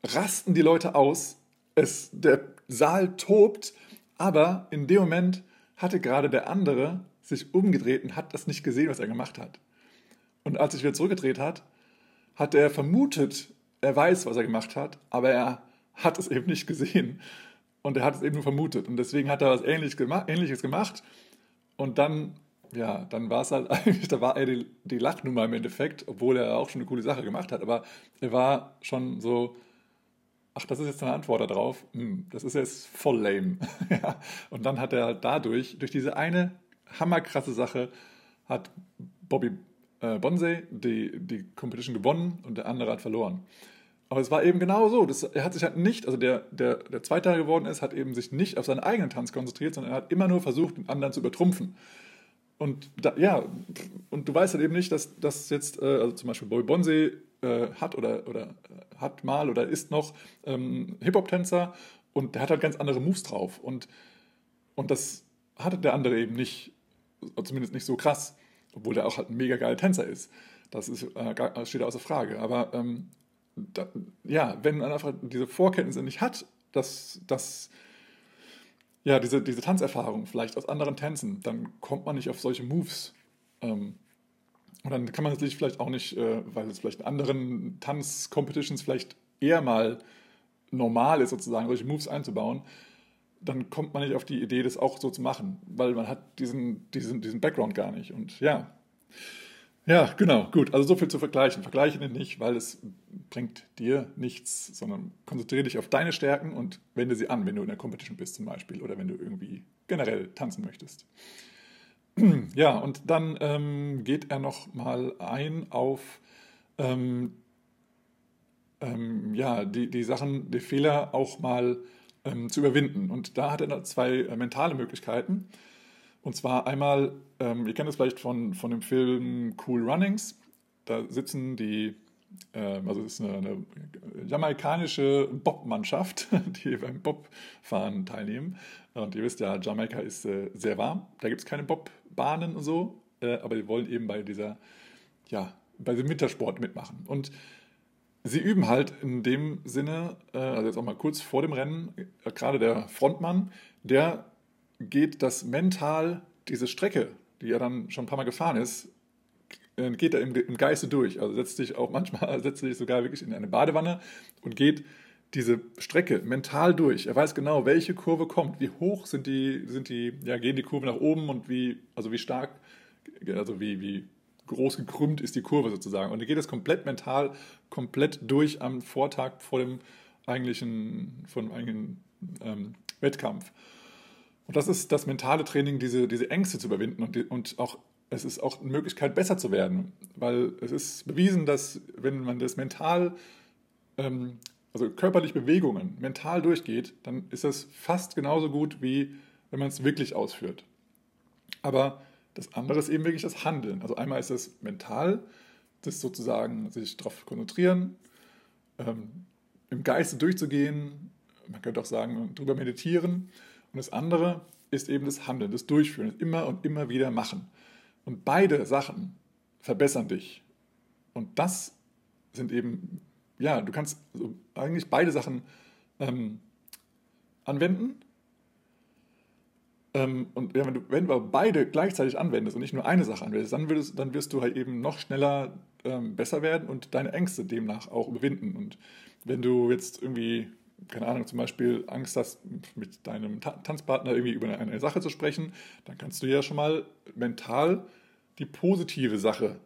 rasten die Leute aus. Es, der Saal tobt, aber in dem Moment hatte gerade der andere sich umgedreht und hat das nicht gesehen, was er gemacht hat. Und als sich wieder zurückgedreht hat, hat er vermutet, er weiß, was er gemacht hat, aber er hat es eben nicht gesehen. Und er hat es eben nur vermutet. Und deswegen hat er was Ähnliches gemacht. Ähnliches gemacht. Und dann, ja, dann war es halt <laughs> eigentlich, da war er die, die Lachnummer im Endeffekt, obwohl er auch schon eine coole Sache gemacht hat. Aber er war schon so, ach, das ist jetzt eine Antwort darauf. Hm, das ist jetzt voll lame. <laughs> ja. Und dann hat er halt dadurch, durch diese eine hammerkrasse Sache, hat Bobby äh, Bonsey die, die Competition gewonnen und der andere hat verloren. Aber es war eben genau so. Das, er hat sich halt nicht, also der, der, der Zweiter geworden ist, hat eben sich nicht auf seinen eigenen Tanz konzentriert, sondern er hat immer nur versucht, den anderen zu übertrumpfen. Und da, ja, und du weißt halt eben nicht, dass das jetzt, äh, also zum Beispiel Bobby Bonsey äh, hat oder, oder äh, hat mal oder ist noch ähm, Hip-Hop-Tänzer und der hat halt ganz andere Moves drauf. Und, und das hatte der andere eben nicht, zumindest nicht so krass, obwohl der auch halt ein mega geiler Tänzer ist. Das ist, äh, steht außer Frage. Aber ähm, da, ja, wenn man einfach diese Vorkenntnisse nicht hat, dass, dass ja, diese, diese Tanzerfahrung vielleicht aus anderen Tänzen, dann kommt man nicht auf solche Moves. Ähm, und dann kann man sich vielleicht auch nicht, äh, weil es vielleicht in anderen Tanz-Competitions vielleicht eher mal normal ist, sozusagen solche Moves einzubauen, dann kommt man nicht auf die Idee, das auch so zu machen, weil man hat diesen, diesen, diesen Background gar nicht. Und ja, ja, genau, gut. Also so viel zu vergleichen. Vergleiche den nicht, weil es bringt dir nichts, sondern konzentriere dich auf deine Stärken und wende sie an, wenn du in der Competition bist zum Beispiel oder wenn du irgendwie generell tanzen möchtest. <clears throat> Ja, und dann ähm, geht er noch mal ein auf ähm, ähm, ja, die, die Sachen, die Fehler auch mal ähm, zu überwinden. Und da hat er zwei äh, mentale Möglichkeiten. Und zwar einmal, ähm, ihr kennt es vielleicht von, von dem Film Cool Runnings. Da sitzen die, äh, also es ist eine, eine jamaikanische Bobmannschaft, <laughs> die beim Bobfahren teilnehmen. Und ihr wisst ja, Jamaika ist äh, sehr warm. Da gibt es keine Bobbahnen und so, äh, aber die wollen eben bei dieser, ja, bei dem Wintersport mitmachen. Und sie üben halt in dem Sinne, äh, also jetzt auch mal kurz vor dem Rennen, äh, gerade der Frontmann, der geht das mental, diese Strecke, die er dann schon ein paar Mal gefahren ist, äh, geht er im, Geiste durch. Also setzt sich auch manchmal, <laughs> setzt sich sogar wirklich in eine Badewanne und geht diese Strecke mental durch. Er weiß genau, welche Kurve kommt, wie hoch sind die, sind die, ja, gehen die Kurve nach oben und wie, also wie stark, also wie, wie groß gekrümmt ist die Kurve sozusagen. Und er geht das komplett mental, komplett durch am Vortag vor dem eigentlichen, vor dem eigentlichen ähm, Wettkampf. Und das ist das mentale Training, diese, diese Ängste zu überwinden und, die, und auch es ist auch eine Möglichkeit, besser zu werden, weil es ist bewiesen, dass wenn man das mental, ähm, also körperlich Bewegungen mental durchgeht, dann ist das fast genauso gut, wie wenn man es wirklich ausführt. Aber das andere ist eben wirklich das Handeln. Also einmal ist es mental, das sozusagen sich darauf konzentrieren, ähm, im Geiste durchzugehen, man könnte auch sagen, drüber meditieren und das andere ist eben das Handeln, das Durchführen, das immer und immer wieder machen. Und beide Sachen verbessern dich. Und das sind eben, ja, du kannst also eigentlich beide Sachen ähm, anwenden. Ähm, und ja, wenn, du, wenn du beide gleichzeitig anwendest und nicht nur eine Sache anwendest, dann, würdest, dann wirst du halt eben noch schneller ähm, besser werden und deine Ängste demnach auch überwinden. Und wenn du jetzt irgendwie keine Ahnung, zum Beispiel Angst hast, mit deinem Tanzpartner irgendwie über eine Sache zu sprechen, dann kannst du ja schon mal mental die positive Sache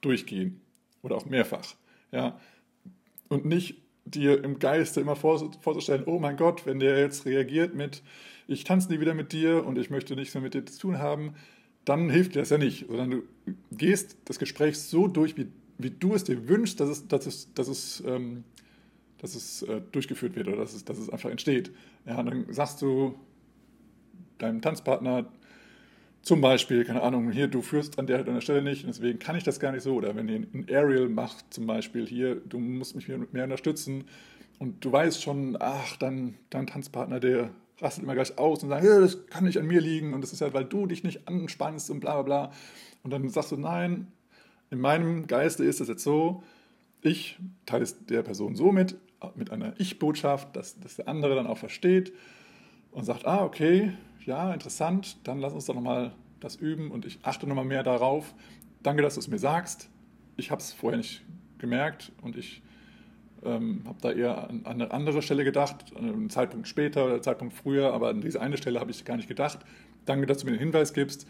durchgehen oder auch mehrfach. Ja? Und nicht dir im Geiste immer vorzustellen, oh mein Gott, wenn der jetzt reagiert mit, ich tanze nie wieder mit dir und ich möchte nichts mehr mit dir zu tun haben, dann hilft dir das ja nicht, sondern du gehst das Gespräch so durch, wie, wie du es dir wünschst, dass es, dass es, dass es ähm, dass es äh, durchgeführt wird oder dass es, dass es einfach entsteht. Ja, dann sagst du deinem Tanzpartner zum Beispiel, keine Ahnung, hier, du führst an der, an der Stelle nicht deswegen kann ich das gar nicht so. Oder wenn ihr ein Aerial macht, zum Beispiel, hier, du musst mich mehr, unterstützen und du weißt schon, ach, dann dein Tanzpartner, der rastet immer gleich aus und sagt, ja, das kann nicht an mir liegen und das ist ja, weil du dich nicht anspannst und bla bla bla. Und dann sagst du, nein, in meinem Geiste ist das jetzt so, ich teile es der Person so mit, mit einer Ich-Botschaft, dass, dass der andere dann auch versteht und sagt, ah, okay, ja, interessant, dann lass uns doch nochmal das üben und ich achte nochmal mehr darauf. Danke, dass du es mir sagst. ich habe es vorher nicht gemerkt und ich ähm, habe da eher an, eine andere Stelle gedacht, an einen Zeitpunkt später oder einen Zeitpunkt früher, aber an diese eine Stelle habe ich gar nicht gedacht. Danke, dass du mir den Hinweis gibst.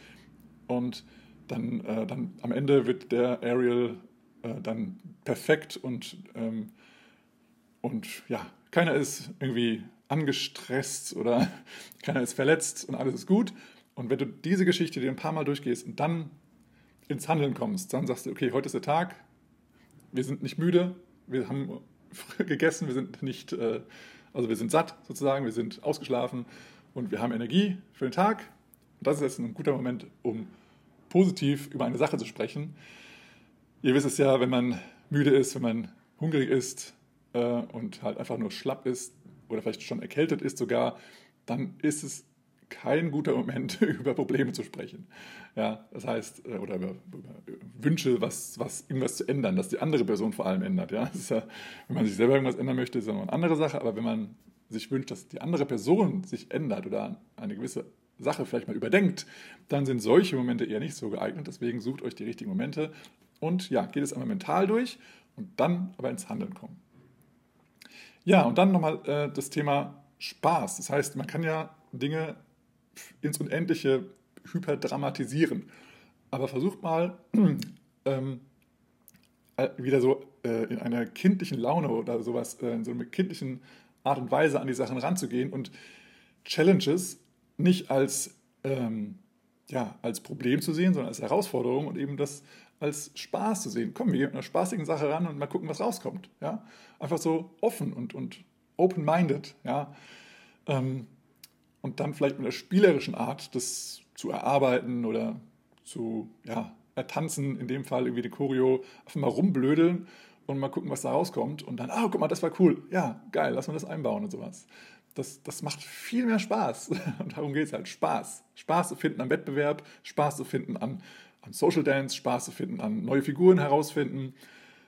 Und dann, äh, dann am Ende wird der Ariel äh, dann perfekt und, ähm, und ja, keiner ist irgendwie angestresst oder <laughs> keiner ist verletzt und alles ist gut. Und wenn du diese Geschichte dir ein paar Mal durchgehst und dann ins Handeln kommst, dann sagst du, okay, heute ist der Tag, wir sind nicht müde, wir haben gegessen, wir sind nicht, äh, also wir sind satt sozusagen, wir sind ausgeschlafen und wir haben Energie für den Tag. Und das ist jetzt ein guter Moment, um positiv über eine Sache zu sprechen. Ihr wisst es ja, wenn man müde ist, wenn man hungrig ist äh, und halt einfach nur schlapp ist oder vielleicht schon erkältet ist sogar, dann ist es kein guter Moment, <laughs> über Probleme zu sprechen. Ja, das heißt, äh, oder über, über, Wünsche, was, was irgendwas zu ändern, dass die andere Person vor allem ändert. Ja, ja, wenn man sich selber irgendwas ändern möchte, ist ja noch eine andere Sache, aber wenn man sich wünscht, dass die andere Person sich ändert oder eine gewisse Sache vielleicht mal überdenkt, dann sind solche Momente eher nicht so geeignet. Deswegen sucht euch die richtigen Momente und ja, geht es einmal mental durch und dann aber ins Handeln kommen. Ja, und dann nochmal äh, das Thema Spaß. Das heißt, man kann ja Dinge ins Unendliche hyperdramatisieren. Aber versucht mal <clears throat> ähm, äh, wieder so äh, in einer kindlichen Laune oder sowas, äh, in so einer kindlichen Art und Weise an die Sachen ranzugehen und Challenges nicht als, ähm, ja, als Problem zu sehen, sondern als Herausforderung und eben das als Spaß zu sehen. Komm, wir gehen mit einer spaßigen Sache ran und mal gucken, was rauskommt. Ja? Einfach so offen und, und open-minded. Ja? Ähm, und dann vielleicht mit einer spielerischen Art das zu erarbeiten oder zu ja, ertanzen, in dem Fall irgendwie die Choreo, einfach mal rumblödeln und mal gucken, was da rauskommt. Und dann, ah, guck mal, das war cool. Ja, geil, lass mal das einbauen und sowas das, das macht viel mehr Spaß. Und <laughs> darum geht es halt. Spaß. Spaß zu finden am Wettbewerb, Spaß zu finden an, an Social Dance, Spaß zu finden an neue Figuren herausfinden,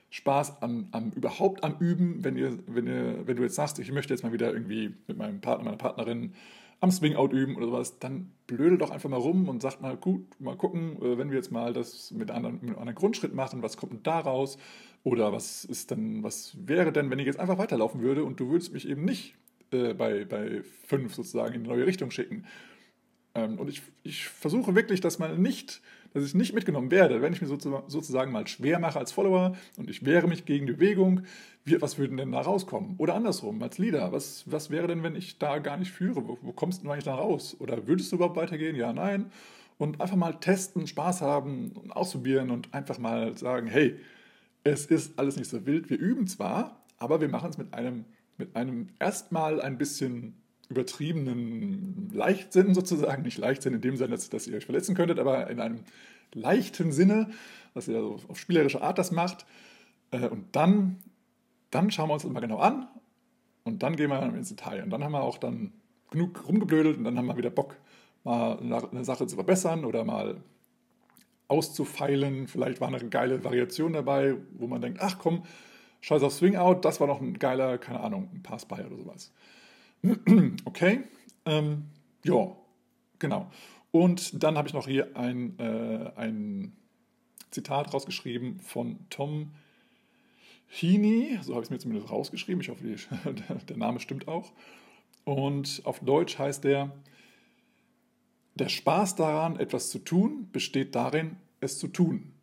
Spaß an, am überhaupt am Üben, wenn, ihr, wenn, ihr, wenn du jetzt sagst, ich möchte jetzt mal wieder irgendwie mit meinem Partner, meiner Partnerin am Swing-Out üben oder sowas, dann blödel doch einfach mal rum und sagt mal, gut, mal gucken, äh, wenn wir jetzt mal das mit einem, mit einem Grundschritt machen, was kommt denn da raus? Oder was ist denn, was wäre denn, wenn ich jetzt einfach weiterlaufen würde und du würdest mich eben nicht äh, bei, bei fünf sozusagen in eine neue Richtung schicken. Ähm, und ich, ich versuche wirklich, dass man nicht, dass ich nicht mitgenommen werde, wenn ich mir sozusagen mal schwer mache als Follower und ich wehre mich gegen die Bewegung, was würde denn da rauskommen? Oder andersrum, als Leader, was, was wäre denn, wenn ich da gar nicht führe? Wo, wo kommst du eigentlich da raus? Oder würdest du überhaupt weitergehen? Ja, nein. Und einfach mal testen, Spaß haben und ausprobieren und einfach mal sagen, hey, es ist alles nicht so wild. Wir üben zwar, aber wir machen es mit einem mit einem erstmal ein bisschen übertriebenen Leichtsinn sozusagen, nicht Leichtsinn in dem Sinne, dass, dass ihr euch verletzen könntet, aber in einem leichten Sinne, dass ihr so auf spielerische Art das macht. Äh, und dann, dann schauen wir uns das mal genau an und dann gehen wir ins Detail. Und dann haben wir auch dann genug rumgeblödelt und dann haben wir wieder Bock, mal eine Sache zu verbessern oder mal auszufeilen. Vielleicht war eine geile Variation dabei, wo man denkt, ach komm, Scheiß auf Swing Out, das war noch ein geiler, keine Ahnung, ein Pass by oder sowas. <clears throat> okay, ähm, ja, genau. Und dann habe ich noch hier ein, äh, ein Zitat rausgeschrieben von Tom Heaney, so habe ich es mir zumindest rausgeschrieben, ich hoffe, die, <laughs> der Name stimmt auch. Und auf Deutsch heißt der, der Spaß daran, etwas zu tun, besteht darin, es zu tun.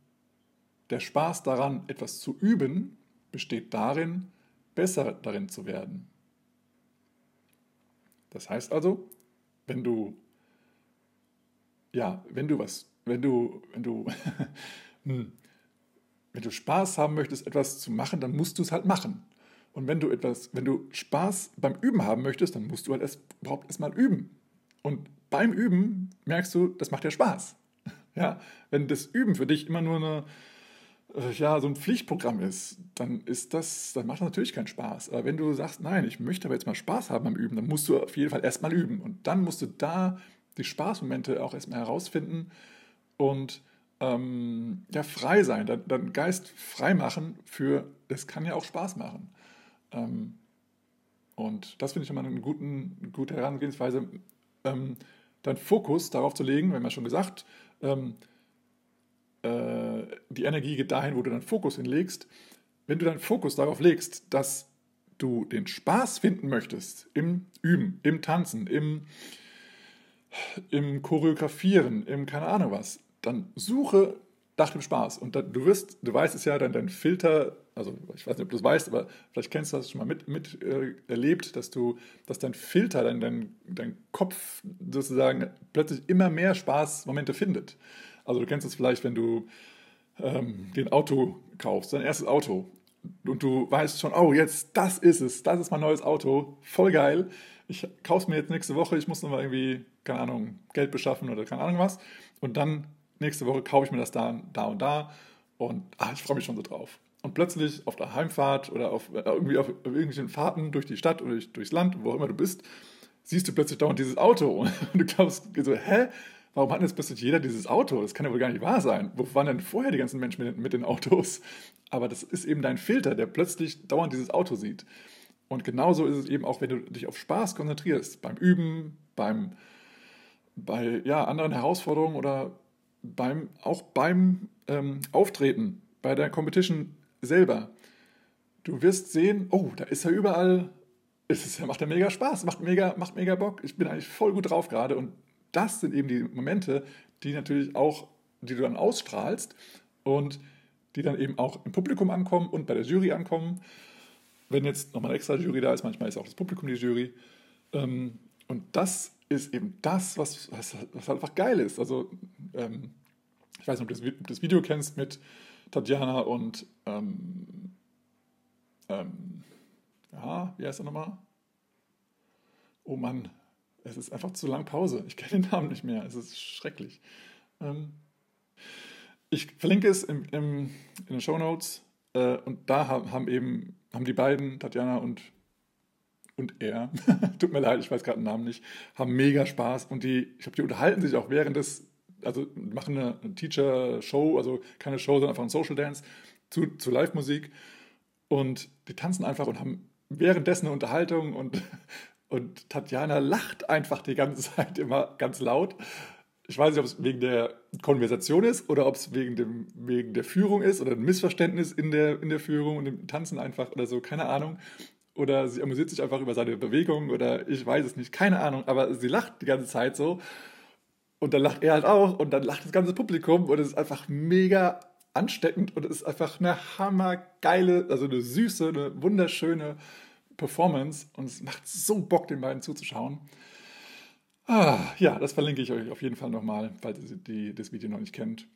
Der Spaß daran, etwas zu üben, besteht darin, besser darin zu werden. Das heißt also, wenn du ja, wenn du was, wenn du, wenn du, <laughs> hm, wenn du Spaß haben möchtest, etwas zu machen, dann musst du es halt machen. Und wenn du etwas, wenn du Spaß beim Üben haben möchtest, dann musst du halt erst, überhaupt erstmal üben. Und beim Üben merkst du, das macht dir Spaß. <laughs> Ja, wenn das Üben für dich immer nur eine, ja, so ein Pflichtprogramm ist, dann ist das, dann macht das natürlich keinen Spaß. Aber wenn du sagst, nein, ich möchte aber jetzt mal Spaß haben beim Üben, dann musst du auf jeden Fall erstmal üben. Und dann musst du da die Spaßmomente auch erstmal herausfinden und ähm, ja, frei sein, deinen Geist frei machen für, es kann ja auch Spaß machen. Ähm, und das finde ich immer eine, guten, gute Herangehensweise, ähm, deinen Fokus darauf zu legen, wenn man schon gesagt, ähm, äh, die Energie geht dahin, wo du deinen Fokus hinlegst. Wenn du deinen Fokus darauf legst, dass du den Spaß finden möchtest im Üben, im Tanzen, im, im Choreografieren, im keine Ahnung was, dann suche nach dem Spaß. Und da, du wirst, du weißt es ja, dein, dein Filter, also ich weiß nicht, ob du es weißt, aber vielleicht kennst du das schon mal mit, mit äh, erlebt, dass du, dass dein Filter, dein, dein, dein Kopf sozusagen plötzlich immer mehr Spaßmomente findet. Also du kennst es vielleicht, wenn du ähm, den Auto kaufst, dein erstes Auto. Und du weißt schon, oh, jetzt, das ist es, das ist mein neues Auto, voll geil. Ich kaufe es mir jetzt nächste Woche, ich muss noch mal irgendwie, keine Ahnung, Geld beschaffen oder keine Ahnung was. Und dann nächste Woche kaufe ich mir das da, da und da und ah, ich freue mich schon so drauf. Und plötzlich auf der Heimfahrt oder auf, äh, irgendwie auf irgendwelchen Fahrten durch die Stadt oder durch, durchs Land, wo auch immer du bist, siehst du plötzlich dauernd dieses Auto <laughs> und du glaubst so, hä? Warum hat jetzt plötzlich jeder dieses Auto? Das kann ja wohl gar nicht wahr sein. Wo waren denn vorher die ganzen Menschen mit, mit den Autos? Aber das ist eben dein Filter, der plötzlich dauernd dieses Auto sieht. Und genauso ist es eben auch, wenn du dich auf Spaß konzentrierst, beim Üben, beim, bei ja, anderen Herausforderungen oder beim, auch beim ähm, Auftreten, bei der Competition selber. Du wirst sehen, oh, da ist er überall, ist es, macht er mega Spaß, macht mega, macht mega Bock. Ich bin eigentlich voll gut drauf gerade. Und das sind eben die Momente, die natürlich auch, die du dann ausstrahlst und die dann eben auch im Publikum ankommen und bei der Jury ankommen. Wenn jetzt nochmal eine extra Jury da ist, manchmal ist auch das Publikum die Jury. Ähm, und das ist eben das, was, was, was einfach geil ist. Also, ähm, ich weiß nicht, ob du das, das, Video kennst mit Tatjana und, ähm, ähm, ja, wie heißt er nochmal? Oh Mann, es ist einfach zu lang Pause. Ich kenne den Namen nicht mehr. Es ist schrecklich. Ähm, ich verlinke es im, im, in den Show Notes. Äh, und da haben, eben haben die beiden, Tatjana und und er, <laughs> tut mir leid, ich weiß gerade den Namen nicht, haben mega Spaß und die, ich glaube, die unterhalten sich auch während des, also machen eine, eine Teacher-Show, also keine Show, sondern einfach ein Social Dance zu, zu Live-Musik und die tanzen einfach und haben währenddessen eine Unterhaltung und, <laughs> und Tatjana lacht einfach die ganze Zeit immer ganz laut. Ich weiß nicht, ob es wegen der Konversation ist oder ob es wegen, dem, wegen der Führung ist oder ein Missverständnis in der, in der Führung und dem Tanzen einfach oder so, keine Ahnung. Oder sie amüsiert sich einfach über seine Bewegung oder ich weiß es nicht, keine Ahnung, aber sie lacht die ganze Zeit so. Und dann lacht er halt auch und dann lacht das ganze Publikum und es ist einfach mega ansteckend und es ist einfach eine hammergeile, also eine süße, eine wunderschöne Performance und es macht so Bock, den beiden zuzuschauen. Ah, ja, das verlinke ich euch auf jeden Fall nochmal, falls ihr die, das Video noch nicht kennt.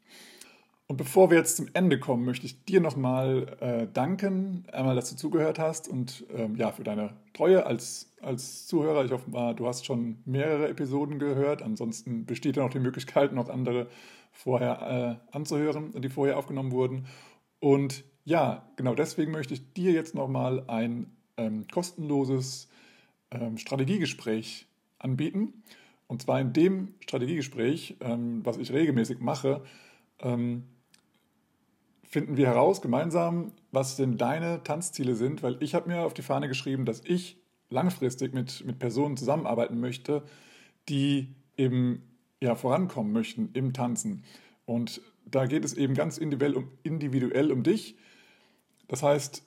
Und bevor wir jetzt zum Ende kommen, möchte ich dir nochmal äh, danken, einmal, dass du zugehört hast und ähm, ja, für deine Treue als, als Zuhörer. Ich hoffe mal, du hast schon mehrere Episoden gehört. Ansonsten besteht ja noch die Möglichkeit, noch andere vorher äh, anzuhören, die vorher aufgenommen wurden. Und ja, genau deswegen möchte ich dir jetzt nochmal ein ähm, kostenloses ähm, Strategiegespräch anbieten. Und zwar in dem Strategiegespräch, ähm, was ich regelmäßig mache, ähm, finden wir heraus gemeinsam, was denn deine Tanzziele sind, weil ich habe mir auf die Fahne geschrieben, dass ich langfristig mit, mit Personen zusammenarbeiten möchte, die eben ja, vorankommen möchten im Tanzen. Und da geht es eben ganz individuell um, individuell um dich. Das heißt,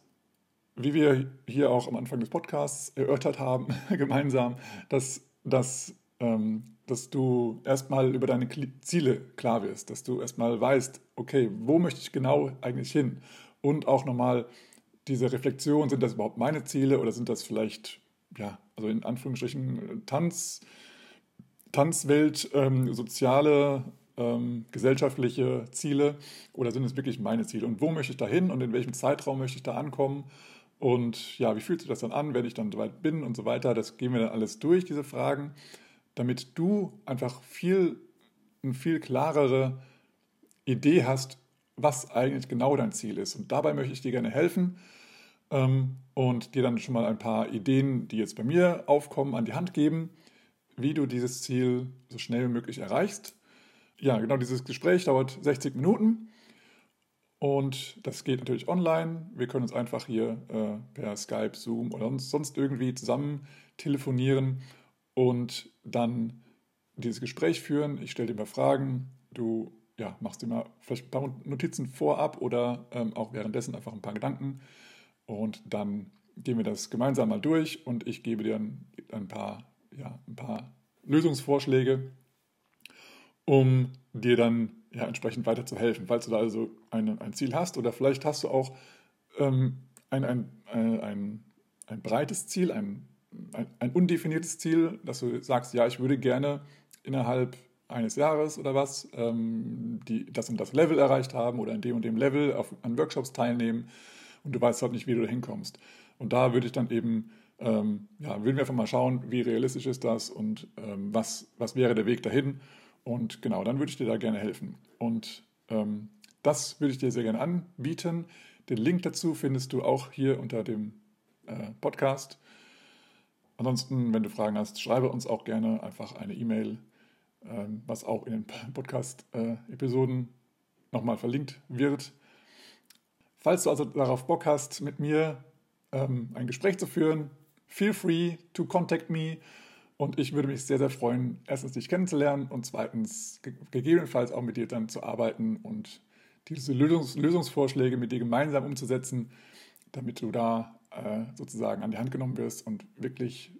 wie wir hier auch am Anfang des Podcasts erörtert haben, <laughs> gemeinsam, dass, dass ähm, dass du erstmal über deine Ziele klar wirst, dass du erstmal weißt, okay, wo möchte ich genau eigentlich hin? Und auch nochmal diese Reflexion, sind das überhaupt meine Ziele oder sind das vielleicht, ja, also in Anführungsstrichen Tanz, Tanzwelt, ähm, soziale, ähm, gesellschaftliche Ziele oder sind es wirklich meine Ziele? Und wo möchte ich da hin und in welchem Zeitraum möchte ich da ankommen? Und ja, wie fühlt sich das dann an, wenn ich dann soweit bin und so weiter? Das gehen wir dann alles durch, diese Fragen damit du einfach viel, eine viel klarere Idee hast, was eigentlich genau dein Ziel ist. Und dabei möchte ich dir gerne helfen ähm, und dir dann schon mal ein paar Ideen, die jetzt bei mir aufkommen, an die Hand geben, wie du dieses Ziel so schnell wie möglich erreichst. Ja, genau, dieses Gespräch dauert 60 Minuten und das geht natürlich online. Wir können uns einfach hier äh, per Skype, Zoom oder sonst irgendwie zusammen telefonieren und dann dieses Gespräch führen. Ich stelle dir mal Fragen, du ja, machst dir mal vielleicht ein paar Notizen vorab oder ähm, auch währenddessen einfach ein paar Gedanken. Und dann gehen wir das gemeinsam mal durch und ich gebe dir ein, ein paar, ja, ein paar Lösungsvorschläge, um dir dann ja, entsprechend weiterzuhelfen. Falls du da also ein, ein Ziel hast oder vielleicht hast du auch ähm, ein, ein, ein, ein, ein breites Ziel, ein, ein, ein undefiniertes Ziel, dass du sagst, ja, ich würde gerne innerhalb eines Jahres oder was ähm, die das und das Level erreicht haben oder in dem und dem Level auf, an Workshops teilnehmen und du weißt halt nicht, wie du da hinkommst. Und da würde ich dann eben, ähm, ja, würden wir einfach mal schauen, wie realistisch ist das und ähm, was, was wäre der Weg dahin. Und genau, dann würde ich dir da gerne helfen. Und ähm, das würde ich dir sehr gerne anbieten. Den Link dazu findest du auch hier unter dem äh, Podcast. Ansonsten, wenn du Fragen hast, schreibe uns auch gerne einfach eine E-Mail, ähm, was auch in den <laughs> Podcast-Episoden äh, nochmal verlinkt wird. Falls du also darauf Bock hast, mit mir ähm, ein Gespräch zu führen, feel free to contact me. Und ich würde mich sehr, sehr freuen, erstens dich kennenzulernen und zweitens gegebenenfalls auch mit dir dann zu arbeiten und diese Lösungs Lösungsvorschläge mit dir gemeinsam umzusetzen, damit du da äh, sozusagen an die Hand genommen wirst und wirklich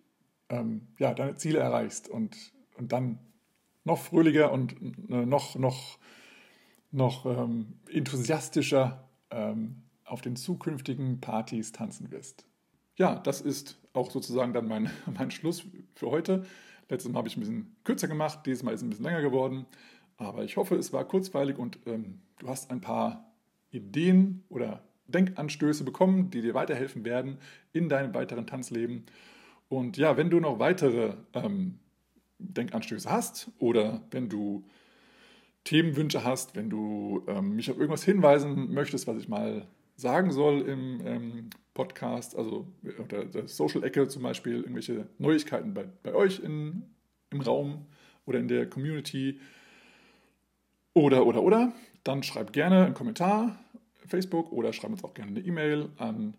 ähm, ja, deine Ziele erreichst und, und dann noch fröhlicher und äh, noch, noch, noch ähm, enthusiastischer ähm, auf den zukünftigen Partys tanzen wirst. Ja, das ist auch sozusagen dann mein, <laughs> mein Schluss für heute. Letztes Mal habe ich ein bisschen kürzer gemacht, dieses Mal ist es ein bisschen länger geworden. Aber ich hoffe, es war kurzweilig und ähm, du hast ein paar Ideen oder Denkanstöße bekommen, die dir weiterhelfen werden in deinem weiteren Tanzleben. Und ja, wenn du noch weitere ähm, Denkanstöße hast oder wenn du Themenwünsche hast, wenn du ähm, mich auf irgendwas hinweisen möchtest, was ich mal sagen soll im ähm, Podcast, also oder der Social-Ecke zum Beispiel, irgendwelche Neuigkeiten bei, bei euch in, im Raum oder in der Community. Oder, oder, oder, dann schreib gerne einen Kommentar Facebook oder schreib uns auch gerne eine E-Mail an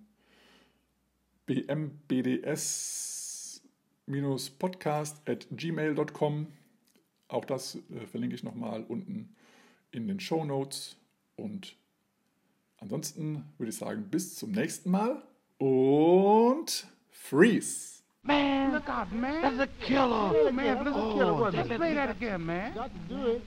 bmbds-podcast at gmail.com. Auch das äh, verlinke ich nochmal unten in den Show Notes. Und Ansonsten würde ich sagen, bis zum nächsten Mal und freeze. Man, look out, man. That's a killer. Oh, man, that's a killer. Oh, Let's play that again, man. Got to do it.